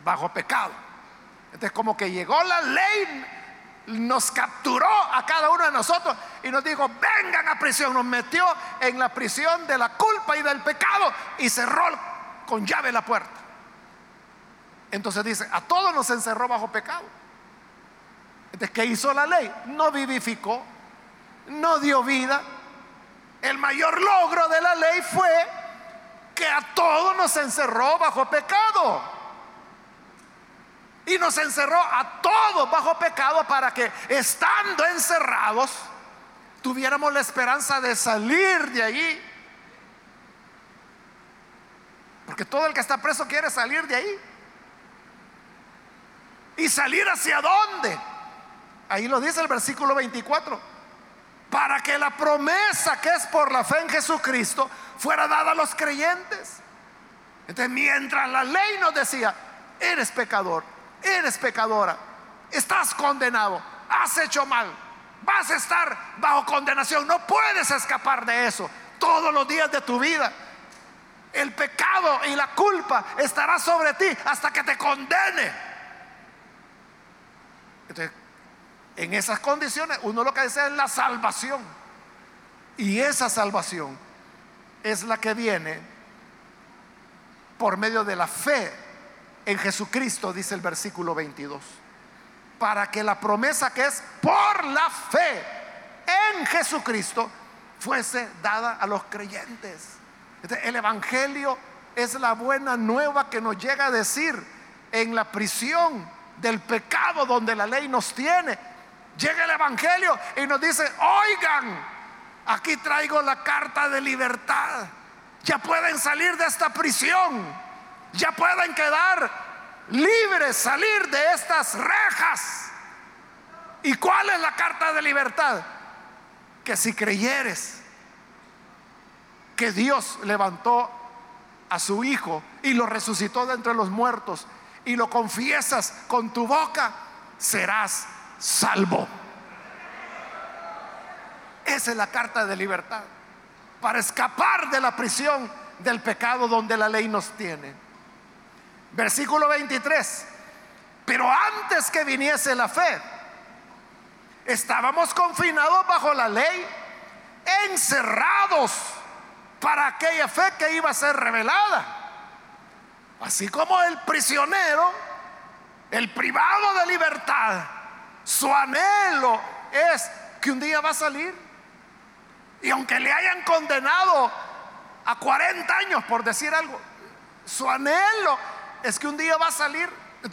bajo pecado. Entonces como que llegó la ley, nos capturó a cada uno de nosotros y nos dijo, vengan a prisión, nos metió en la prisión de la culpa y del pecado y cerró con llave la puerta. Entonces dice, a todos nos encerró bajo pecado. Entonces, ¿qué hizo la ley? No vivificó, no dio vida. El mayor logro de la ley fue que a todos nos encerró bajo pecado. Y nos encerró a todos bajo pecado para que estando encerrados tuviéramos la esperanza de salir de allí. Porque todo el que está preso quiere salir de ahí. ¿Y salir hacia dónde? Ahí lo dice el versículo 24. Para que la promesa que es por la fe en Jesucristo fuera dada a los creyentes. Entonces, mientras la ley nos decía, eres pecador, eres pecadora, estás condenado, has hecho mal, vas a estar bajo condenación, no puedes escapar de eso todos los días de tu vida. El pecado y la culpa estará sobre ti hasta que te condene. Entonces, en esas condiciones uno lo que desea es la salvación. Y esa salvación es la que viene por medio de la fe en Jesucristo, dice el versículo 22. Para que la promesa que es por la fe en Jesucristo fuese dada a los creyentes. el Evangelio es la buena nueva que nos llega a decir en la prisión del pecado donde la ley nos tiene Llega el Evangelio y nos dice, oigan, aquí traigo la carta de libertad. Ya pueden salir de esta prisión. Ya pueden quedar libre salir de estas rejas. ¿Y cuál es la carta de libertad? Que si creyeres que Dios levantó a su Hijo y lo resucitó de entre los muertos y lo confiesas con tu boca, serás salvo. Esa es la carta de libertad. Para escapar de la prisión del pecado donde la ley nos tiene. Versículo 23. Pero antes que viniese la fe, estábamos confinados bajo la ley, encerrados para aquella fe que iba a ser revelada. Así como el prisionero, el privado de libertad, su anhelo es que un día va a salir. Y aunque le hayan condenado a 40 años por decir algo, su anhelo es que un día va a salir.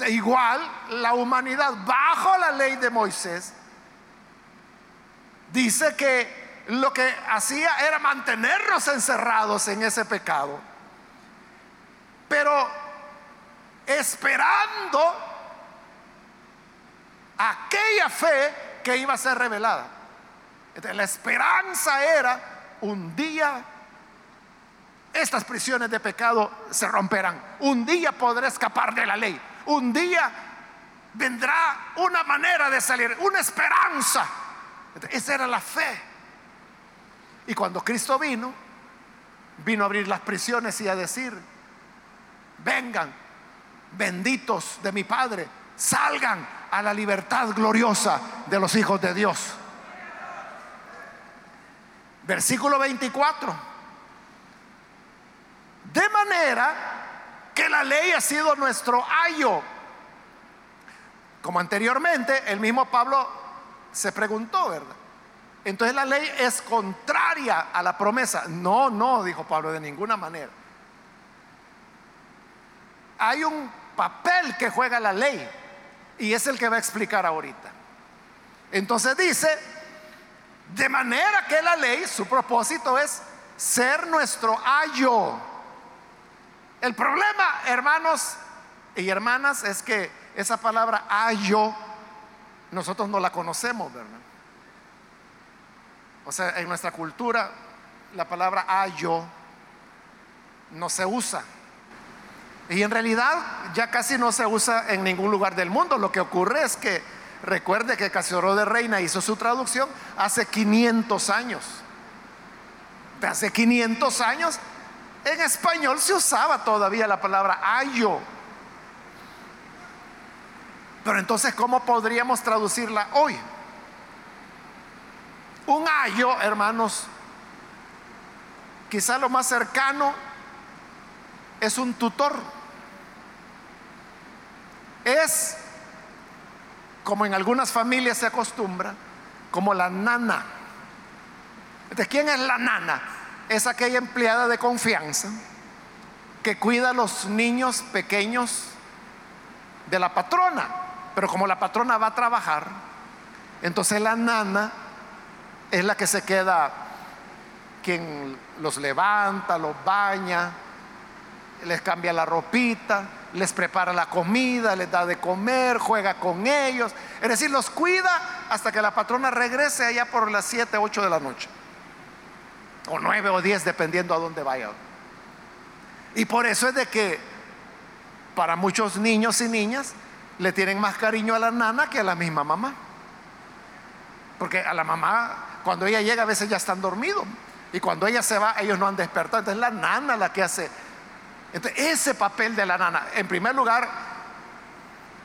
Igual la humanidad bajo la ley de Moisés dice que lo que hacía era mantenernos encerrados en ese pecado. Pero esperando aquella fe que iba a ser revelada. la esperanza era un día estas prisiones de pecado se romperán. Un día podré escapar de la ley. Un día vendrá una manera de salir, una esperanza. Esa era la fe. Y cuando Cristo vino, vino a abrir las prisiones y a decir, vengan, benditos de mi Padre, salgan a la libertad gloriosa de los hijos de Dios. Versículo 24. De manera que la ley ha sido nuestro ayo. Como anteriormente, el mismo Pablo se preguntó, ¿verdad? Entonces la ley es contraria a la promesa. No, no, dijo Pablo, de ninguna manera. Hay un papel que juega la ley y es el que va a explicar ahorita. Entonces dice, de manera que la ley, su propósito es ser nuestro ayo el problema, hermanos y hermanas, es que esa palabra ayo, nosotros no la conocemos, ¿verdad? O sea, en nuestra cultura, la palabra ayo no se usa. Y en realidad ya casi no se usa en ningún lugar del mundo. Lo que ocurre es que recuerde que Casiodoro de Reina hizo su traducción hace 500 años. De hace 500 años en español se usaba todavía la palabra ayo. Pero entonces, ¿cómo podríamos traducirla hoy? Un ayo, hermanos, quizá lo más cercano es un tutor. Es, como en algunas familias se acostumbra, como la nana. ¿De quién es la nana? es aquella empleada de confianza que cuida a los niños pequeños de la patrona. Pero como la patrona va a trabajar, entonces la nana es la que se queda quien los levanta, los baña, les cambia la ropita, les prepara la comida, les da de comer, juega con ellos. Es decir, los cuida hasta que la patrona regrese allá por las 7, 8 de la noche o nueve o diez, dependiendo a dónde vaya. Y por eso es de que para muchos niños y niñas le tienen más cariño a la nana que a la misma mamá. Porque a la mamá, cuando ella llega, a veces ya están dormidos. Y cuando ella se va, ellos no han despertado. Entonces es la nana la que hace. Entonces, ese papel de la nana, en primer lugar,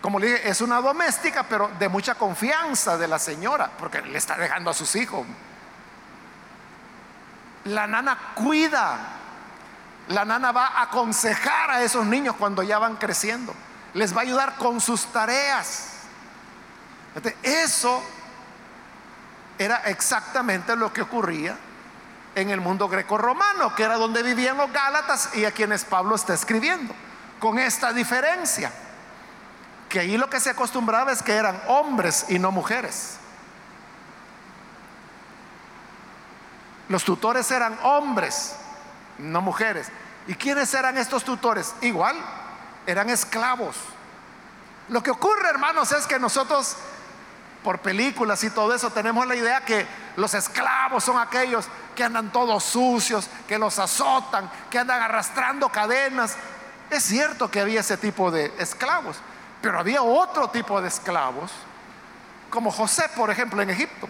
como le dije, es una doméstica, pero de mucha confianza de la señora, porque le está dejando a sus hijos. La nana cuida. La nana va a aconsejar a esos niños cuando ya van creciendo. Les va a ayudar con sus tareas. Eso era exactamente lo que ocurría en el mundo greco-romano, que era donde vivían los Gálatas y a quienes Pablo está escribiendo. Con esta diferencia, que ahí lo que se acostumbraba es que eran hombres y no mujeres. Los tutores eran hombres, no mujeres. ¿Y quiénes eran estos tutores? Igual, eran esclavos Lo que ocurre, hermanos, es que nosotros, por películas y todo eso, tenemos la idea que los esclavos son aquellos que andan todos sucios, que los azotan, que andan arrastrando cadenas. Es cierto que había ese tipo de esclavos, pero había otro tipo de esclavos, como José, por ejemplo, en Egipto.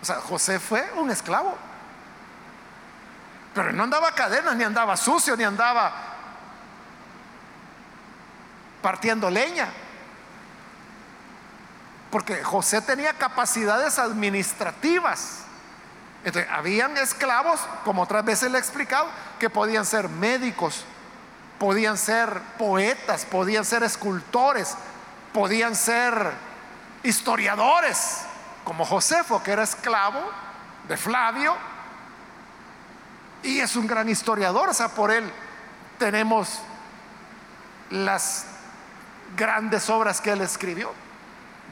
O sea, José fue un esclavo, pero no andaba cadenas, ni andaba sucio, ni andaba partiendo leña. Porque José tenía capacidades administrativas. Habían esclavos, como otras veces le he explicado, que podían ser médicos, podían ser poetas, podían ser escultores, podían ser historiadores, como Josefo, que era esclavo de Flavio, y es un gran historiador, o sea, por él tenemos las grandes obras que él escribió,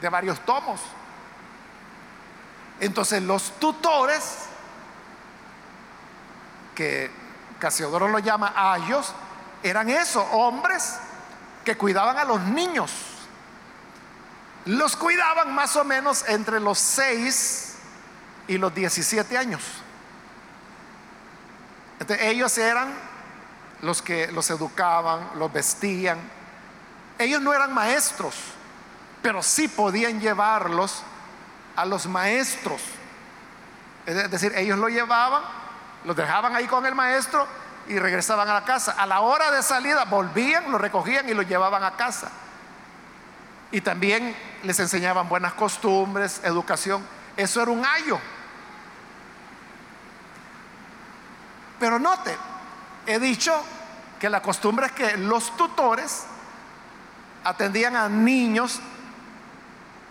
de varios tomos. Entonces los tutores, que Casiodoro lo llama ayos, eran esos hombres que cuidaban a los niños. Los cuidaban más o menos entre los 6 y los 17 años. ellos eran los que los educaban, los vestían. Ellos no eran maestros, pero sí podían llevarlos a los maestros. Es decir, ellos lo llevaban, los dejaban ahí con el maestro y regresaban a la casa. A la hora de salida volvían, lo recogían y lo llevaban a casa. Y también les enseñaban buenas costumbres, educación. Eso era un ayo. Pero note, he dicho que la costumbre es que los tutores atendían a niños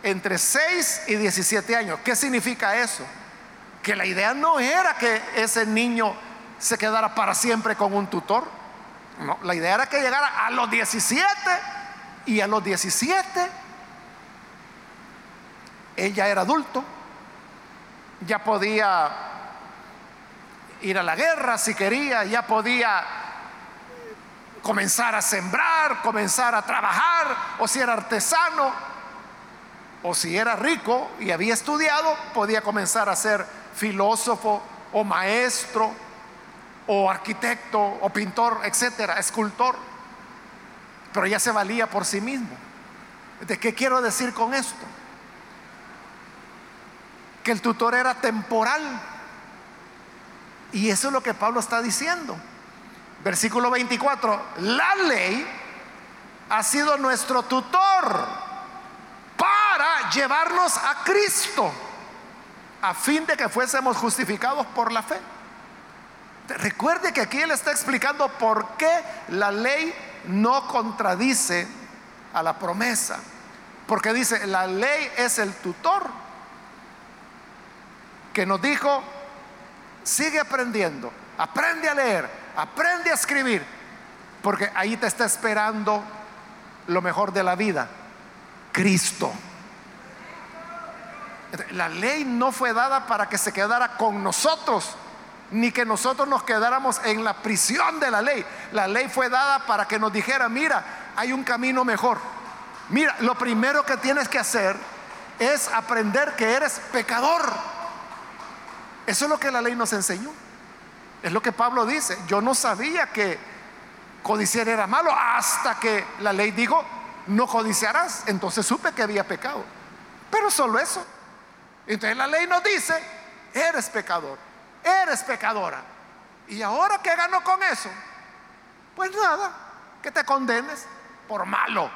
entre 6 y 17 años. ¿Qué significa eso? Que la idea no era que ese niño se quedara para siempre con un tutor. No, la idea era que llegara a los 17 y a los 17 ella era adulto, ya podía ir a la guerra si quería, ya podía comenzar a sembrar, comenzar a trabajar, o si era artesano, o si era rico y había estudiado, podía comenzar a ser filósofo o maestro o arquitecto o pintor, etcétera, escultor. Pero ya se valía por sí mismo. ¿De qué quiero decir con esto? Que el tutor era temporal. Y eso es lo que Pablo está diciendo. Versículo 24, la ley ha sido nuestro tutor para llevarnos a Cristo, a fin de que fuésemos justificados por la fe. Recuerde que aquí él está explicando por qué la ley no contradice a la promesa. Porque dice, la ley es el tutor que nos dijo, sigue aprendiendo, aprende a leer, aprende a escribir, porque ahí te está esperando lo mejor de la vida, Cristo. La ley no fue dada para que se quedara con nosotros, ni que nosotros nos quedáramos en la prisión de la ley. La ley fue dada para que nos dijera, mira, hay un camino mejor. Mira, lo primero que tienes que hacer es aprender que eres pecador. Eso es lo que la ley nos enseñó. Es lo que Pablo dice. Yo no sabía que codiciar era malo hasta que la ley dijo, no codiciarás. Entonces supe que había pecado. Pero solo eso. Entonces la ley nos dice, eres pecador eres pecadora. ¿Y ahora qué ganó con eso? Pues nada, que te condenes por malo.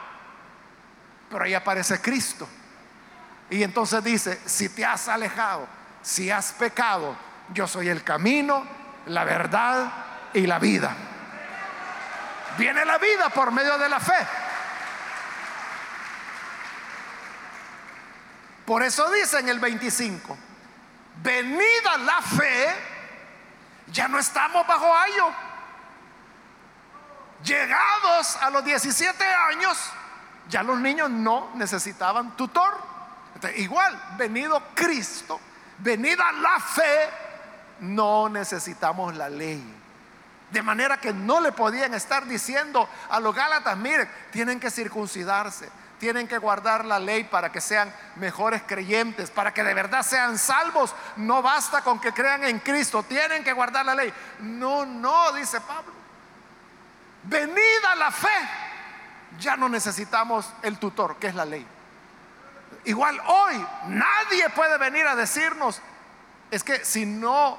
Pero ahí aparece Cristo. Y entonces dice, si te has alejado, si has pecado, yo soy el camino, la verdad y la vida. Viene la vida por medio de la fe. Por eso dice en el 25, venida la fe, ya no estamos bajo ayo. Llegados a los 17 años, ya los niños no necesitaban tutor. igual, venido Cristo, venida la fe, no necesitamos la ley. De manera que no le podían estar diciendo a los Gálatas, miren, tienen que circuncidarse, tienen que guardar la ley para que sean mejores creyentes, para que de verdad sean salvos. No basta con que crean en Cristo, tienen que guardar la ley. No, no, dice Pablo. Venida la fe, ya no necesitamos el tutor, que es la ley. Igual hoy nadie puede venir a decirnos, es que si no,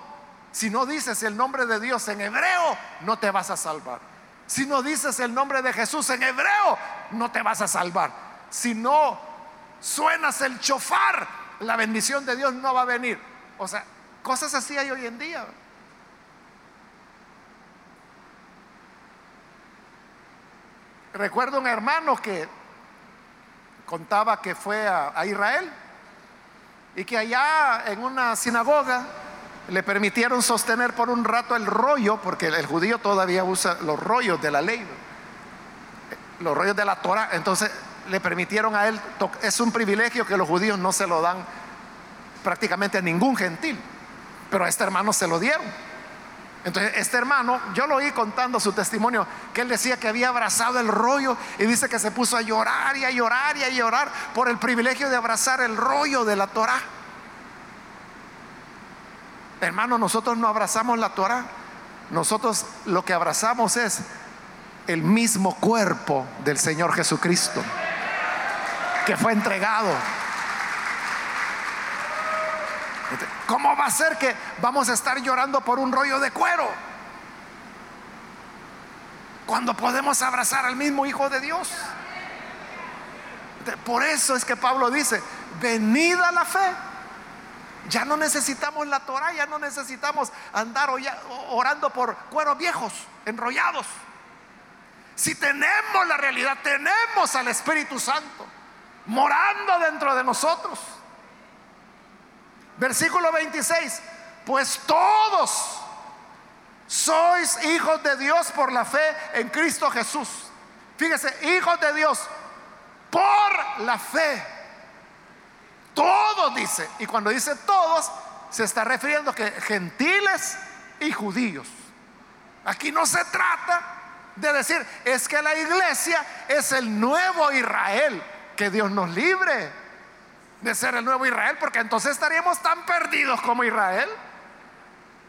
si no dices el nombre de Dios en hebreo, no te vas a salvar. Si no dices el nombre de Jesús en hebreo, no te vas a salvar. Si no suenas el chofar, la bendición de Dios no va a venir. O sea, cosas así hay hoy en día. Recuerdo un hermano que contaba que fue a, Israel y que allá en una sinagoga le permitieron sostener por un rato el rollo, porque el judío todavía usa los rollos de la ley, los rollos de la Torah. Entonces le permitieron a él, es un privilegio que los judíos no se lo dan prácticamente a ningún gentil, pero a este hermano se lo dieron. Entonces, este hermano, yo lo oí contando su testimonio, que él decía que había abrazado el rollo y dice que se puso a llorar y a llorar y a llorar por el privilegio de abrazar el rollo de la Torah. Hermano, nosotros no abrazamos la Torah, nosotros lo que abrazamos es el mismo cuerpo del Señor Jesucristo, que fue entregado ¿Cómo va a ser que vamos a estar llorando por un rollo de cuero? Cuando podemos abrazar al mismo Hijo de Dios. Por eso es que Pablo dice, venida la fe. Ya no necesitamos la Torah, ya no necesitamos andar orando por cueros viejos, enrollados. Si tenemos la realidad, tenemos al Espíritu Santo morando dentro de nosotros. Versículo 26, pues todos sois hijos de Dios por la fe en Cristo Jesús. Fíjese, hijos de Dios por la fe. Todos dice, y cuando dice todos, se está refiriendo que gentiles y judíos. Aquí no se trata de decir, es que la iglesia es el nuevo Israel, que Dios nos libre de ser el nuevo Israel, porque entonces estaríamos tan perdidos como Israel.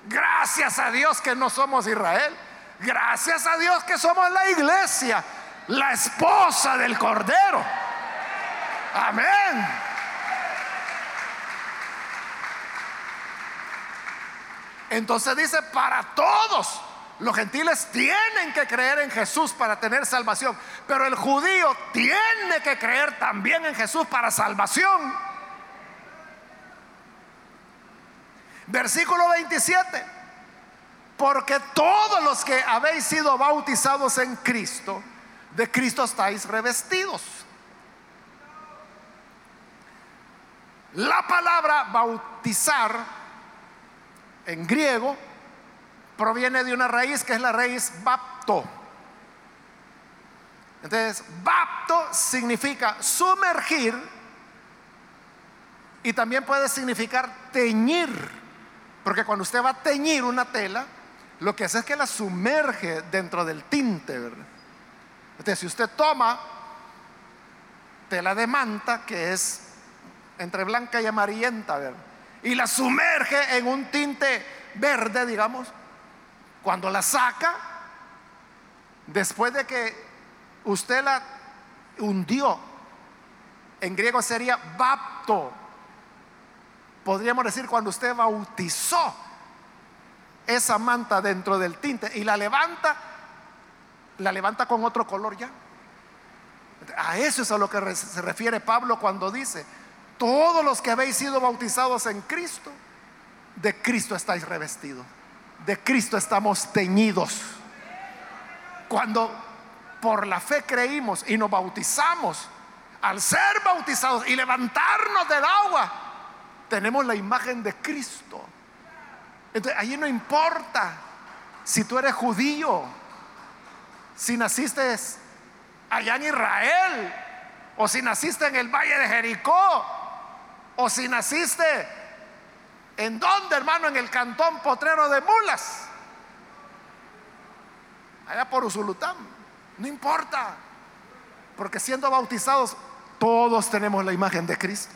Gracias a Dios que no somos Israel. Gracias a Dios que somos la iglesia, la esposa del Cordero. Amén. Entonces dice, para todos los gentiles tienen que creer en Jesús para tener salvación, pero el judío tiene que creer también en Jesús para salvación. Versículo 27. Porque todos los que habéis sido bautizados en Cristo, de Cristo estáis revestidos. La palabra bautizar en griego proviene de una raíz que es la raíz bapto. Entonces, bapto significa sumergir y también puede significar teñir. Porque cuando usted va a teñir una tela, lo que hace es que la sumerge dentro del tinte, Entonces, si usted toma tela de manta, que es entre blanca y amarillenta, y la sumerge en un tinte verde, digamos, cuando la saca, después de que usted la hundió, en griego sería bapto, podríamos decir cuando usted bautizó esa manta dentro del tinte y la levanta, la levanta con otro color ya. A eso es a lo que se refiere Pablo cuando dice, todos los que habéis sido bautizados en Cristo, de Cristo estáis revestidos de Cristo estamos teñidos. Cuando por la fe creímos y nos bautizamos, al ser bautizados y levantarnos del agua, tenemos la imagen de Cristo. Entonces, allí no importa si tú eres judío, si naciste allá en Israel, o si naciste en el valle de Jericó, o si naciste ¿En dónde, hermano? En el cantón potrero de mulas. Allá por Usulután. No importa. Porque siendo bautizados todos tenemos la imagen de Cristo.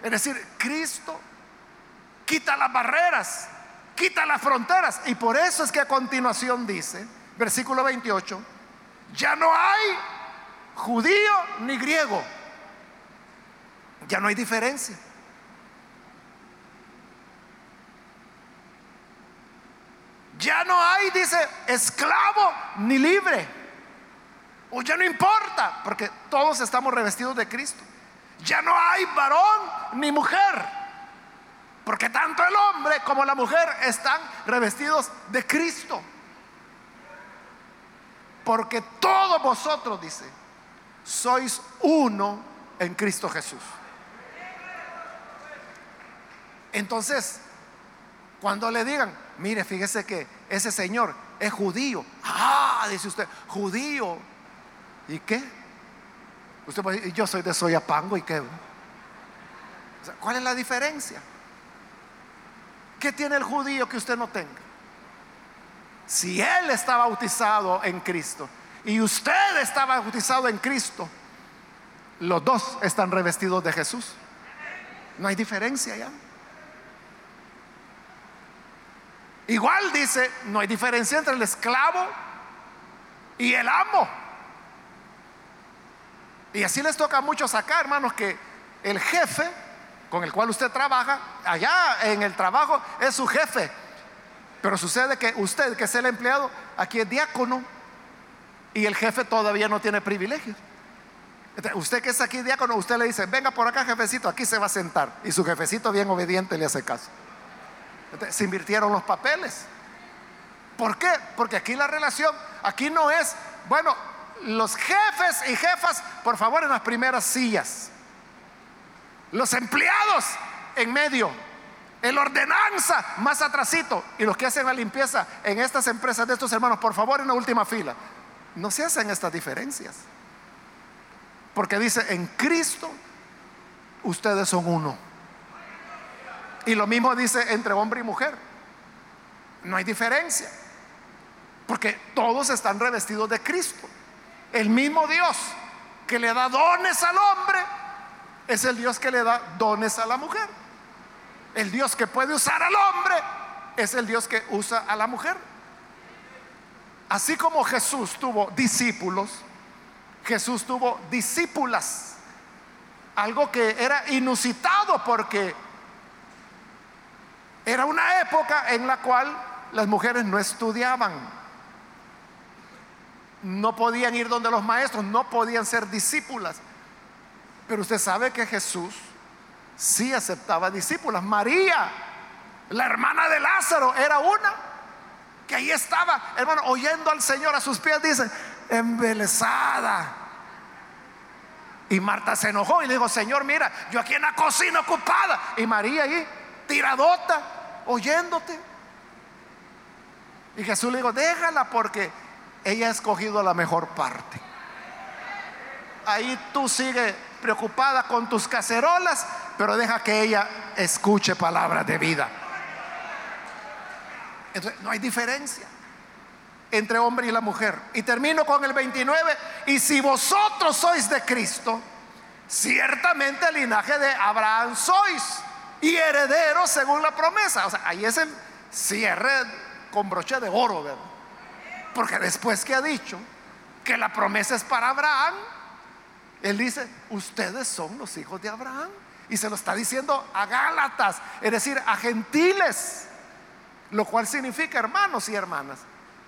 Es decir, Cristo quita las barreras, quita las fronteras. Y por eso es que a continuación dice, versículo 28, ya no hay judío ni griego. Ya no hay diferencia. Ya no hay, dice, esclavo ni libre. O ya no importa, porque todos estamos revestidos de Cristo. Ya no hay varón ni mujer, porque tanto el hombre como la mujer están revestidos de Cristo. Porque todos vosotros, dice, sois uno en Cristo Jesús. Entonces, cuando le digan, mire, fíjese que ese señor es judío. Ah, dice usted, judío. ¿Y qué? Usted puede decir, yo soy de Soyapango y qué. ¿Cuál es la diferencia? ¿Qué tiene el judío que usted no tenga? Si él está bautizado en Cristo y usted está bautizado en Cristo, los dos están revestidos de Jesús. No hay diferencia ya. Igual dice, no hay diferencia entre el esclavo y el amo. Y así les toca a muchos acá, hermanos, que el jefe con el cual usted trabaja, allá en el trabajo es su jefe. Pero sucede que usted, que es el empleado, aquí es diácono y el jefe todavía no tiene privilegios. Usted que es aquí diácono, usted le dice, venga por acá jefecito, aquí se va a sentar. Y su jefecito bien obediente le hace caso se invirtieron los papeles. ¿Por qué? Porque aquí la relación, aquí no es, bueno, los jefes y jefas, por favor, en las primeras sillas. Los empleados en medio. El ordenanza más atrasito. Y los que hacen la limpieza en estas empresas de estos hermanos, por favor, en la última fila. No se hacen estas diferencias. Porque dice, en Cristo ustedes son uno. Y lo mismo dice entre hombre y mujer. No hay diferencia. Porque todos están revestidos de Cristo. El mismo Dios que le da dones al hombre es el Dios que le da dones a la mujer. El Dios que puede usar al hombre es el Dios que usa a la mujer. Así como Jesús tuvo discípulos, Jesús tuvo discípulas. Algo que era inusitado porque era una época en la cual las mujeres no estudiaban, no podían ir donde los maestros, no podían ser discípulas. Pero usted sabe que Jesús sí aceptaba discípulas. María, la hermana de Lázaro, era una que ahí estaba, hermano, oyendo al Señor a sus pies, dice, embelesada. Y Marta se enojó y le dijo, Señor, mira, yo aquí en la cocina ocupada. Y María ahí tiradota, oyéndote. Y Jesús le dijo, déjala porque ella ha escogido la mejor parte. Ahí tú sigues preocupada con tus cacerolas, pero deja que ella escuche palabras de vida. Entonces, no hay diferencia entre hombre y la mujer. Y termino con el 29. Y si vosotros sois de Cristo, ciertamente el linaje de Abraham sois y heredero según la promesa. O sea, ahí es el cierre con broche de oro, ¿verdad? Porque después que ha dicho que la promesa es para Abraham, él dice, ustedes son los hijos de Abraham. Y se lo está diciendo a Gálatas, es decir, a gentiles. Lo cual significa, hermanos y hermanas,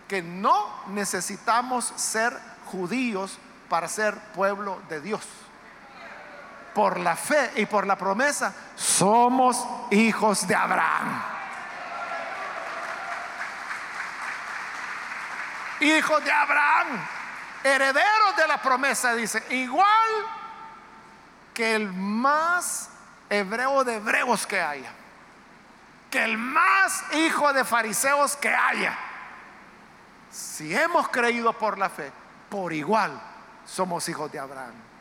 que no necesitamos ser judíos para ser pueblo de Dios por la fe y por la promesa, somos hijos de Abraham. Hijos de Abraham, herederos de la promesa, dice, igual que el más hebreo de hebreos que haya, que el más hijo de fariseos que haya. Si hemos creído por la fe, por igual somos hijos de Abraham.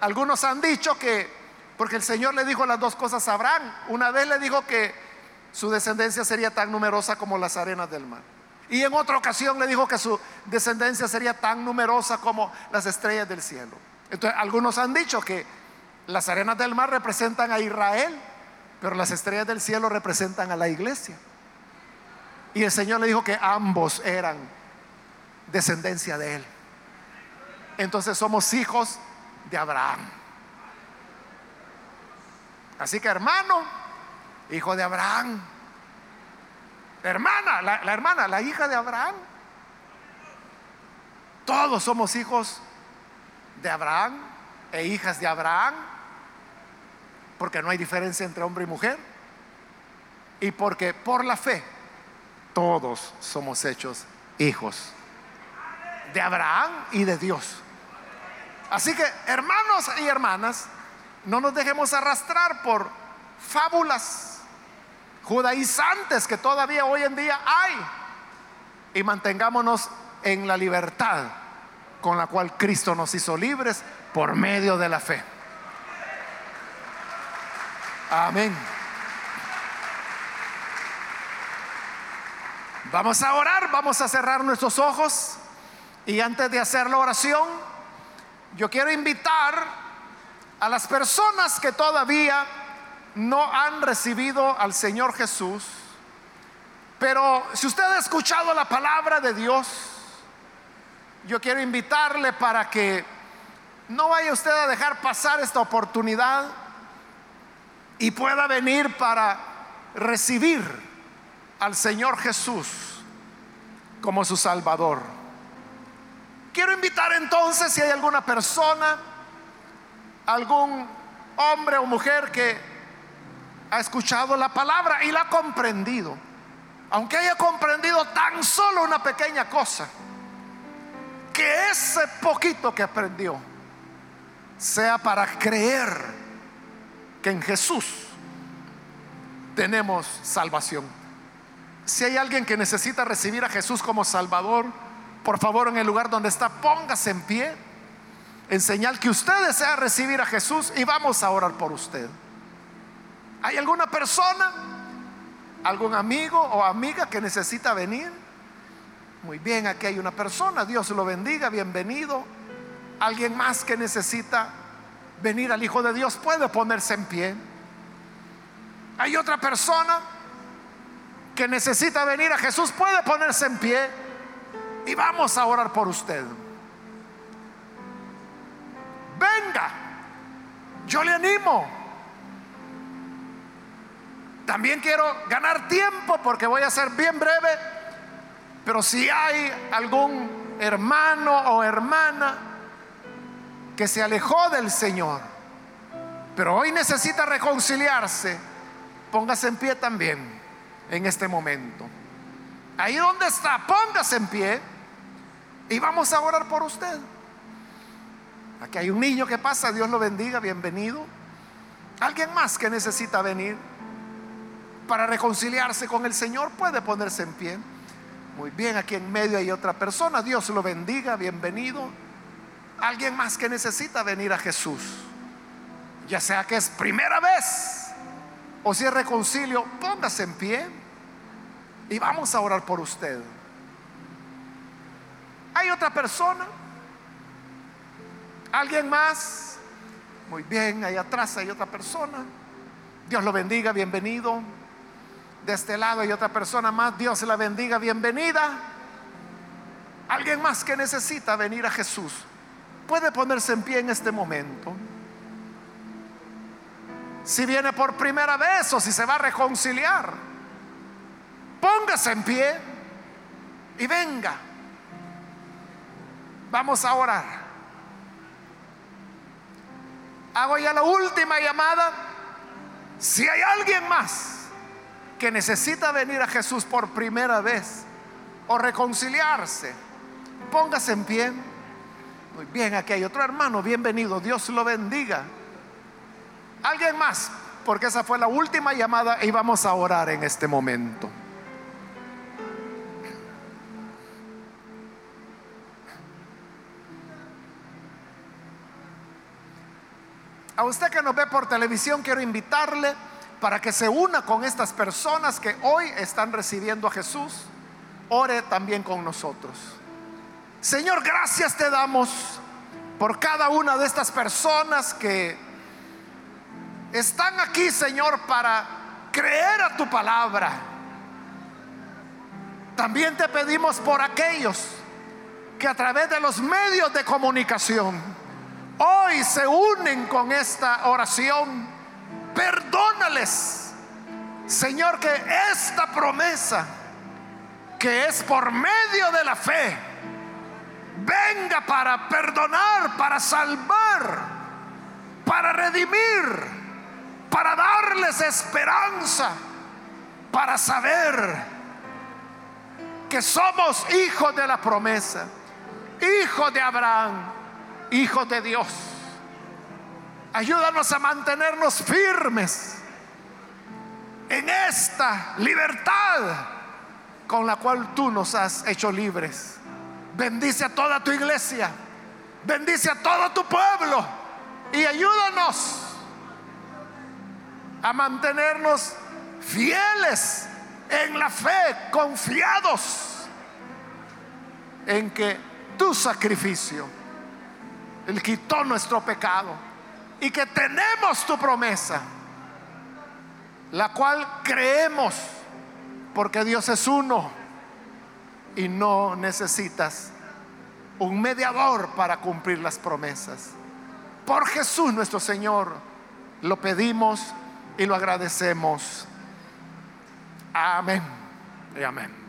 Algunos han dicho que, porque el Señor le dijo las dos cosas a Abraham, una vez le dijo que su descendencia sería tan numerosa como las arenas del mar. Y en otra ocasión le dijo que su descendencia sería tan numerosa como las estrellas del cielo. Entonces, algunos han dicho que las arenas del mar representan a Israel, pero las estrellas del cielo representan a la iglesia. Y el Señor le dijo que ambos eran descendencia de él. Entonces somos hijos de Abraham. Así que hermano, hijo de Abraham. Hermana, la, hermana, la hija de Abraham. Todos somos hijos de Abraham e hijas de Abraham, porque no hay diferencia entre hombre y mujer, y porque por la fe todos somos hechos hijos de Abraham y de Dios. Así que, hermanos y hermanas, no nos dejemos arrastrar por fábulas judaizantes que todavía hoy en día hay y mantengámonos en la libertad con la cual Cristo nos hizo libres por medio de la fe. Amén. Vamos a orar, vamos a cerrar nuestros ojos y antes de hacer la oración, yo quiero invitar a las personas que todavía no han recibido al Señor Jesús, pero si usted ha escuchado la palabra de Dios, yo quiero invitarle para que no vaya usted a dejar pasar esta oportunidad y pueda venir para recibir al Señor Jesús como su Salvador. Quiero invitar entonces si hay alguna persona, algún hombre o mujer que ha escuchado la palabra y la ha comprendido, aunque haya comprendido tan solo una pequeña cosa, que ese poquito que aprendió sea para creer que en Jesús tenemos salvación. Si hay alguien que necesita recibir a Jesús como Salvador, por favor en el lugar donde está, póngase en pie en señal que usted desea recibir a Jesús y vamos a orar por usted. ¿Hay alguna persona, algún amigo o amiga que necesita venir? Muy bien, aquí hay una persona, Dios lo bendiga, bienvenido. Alguien más que necesita venir al Hijo de Dios puede ponerse en pie. Hay otra persona que necesita venir a Jesús, puede ponerse en pie y vamos a orar por usted. Venga, yo le animo. También quiero ganar tiempo porque voy a ser bien breve pero si hay algún hermano o hermana que se alejó del Señor, pero hoy necesita reconciliarse, póngase en pie también en este momento. Ahí donde está, póngase en pie y vamos a orar por usted. Aquí hay un niño que pasa, Dios lo bendiga, bienvenido. Alguien más que necesita venir para reconciliarse con el Señor puede ponerse en pie. Muy bien, aquí en medio hay otra persona. Dios lo bendiga, bienvenido. Alguien más que necesita venir a Jesús. Ya sea que es primera vez o si es reconcilio, póngase en pie y vamos a orar por usted. ¿Hay otra persona? ¿Alguien más? Muy bien, ahí atrás hay otra persona. Dios lo bendiga, bienvenido de este lado hay otra persona más. Dios la bendiga, bienvenida. Alguien más que necesita venir a Jesús puede ponerse en pie en este momento. Si viene por primera vez o si se va a reconciliar, póngase en pie y venga. Vamos a orar. Hago ya la última llamada. Si hay alguien más que necesita venir a Jesús por primera vez o reconciliarse, póngase en pie. Muy bien, aquí hay otro hermano, bienvenido, Dios lo bendiga. Alguien más, porque esa fue la última llamada y vamos a orar en este momento. A usted que nos ve por televisión, quiero invitarle para que se una con estas personas que hoy están recibiendo a Jesús, ore también con nosotros. Señor, gracias te damos por cada una de estas personas que están aquí, Señor, para creer a tu palabra. También te pedimos por aquellos que a través de los medios de comunicación hoy se unen con esta oración. Perdónales, Señor, que esta promesa, que es por medio de la fe, venga para perdonar, para salvar, para redimir, para darles esperanza, para saber que somos hijos de la promesa, hijos de Abraham, hijos de Dios. Ayúdanos a mantenernos firmes en esta libertad con la cual tú nos has hecho libres. Bendice a toda tu iglesia. Bendice a todo tu pueblo. Y ayúdanos a mantenernos fieles en la fe, confiados en que tu sacrificio, Él quitó nuestro pecado y que tenemos tu promesa, la cual creemos porque Dios es uno y no necesitas un mediador para cumplir las promesas. Por Jesús nuestro Señor lo pedimos y lo agradecemos. Amén y amén.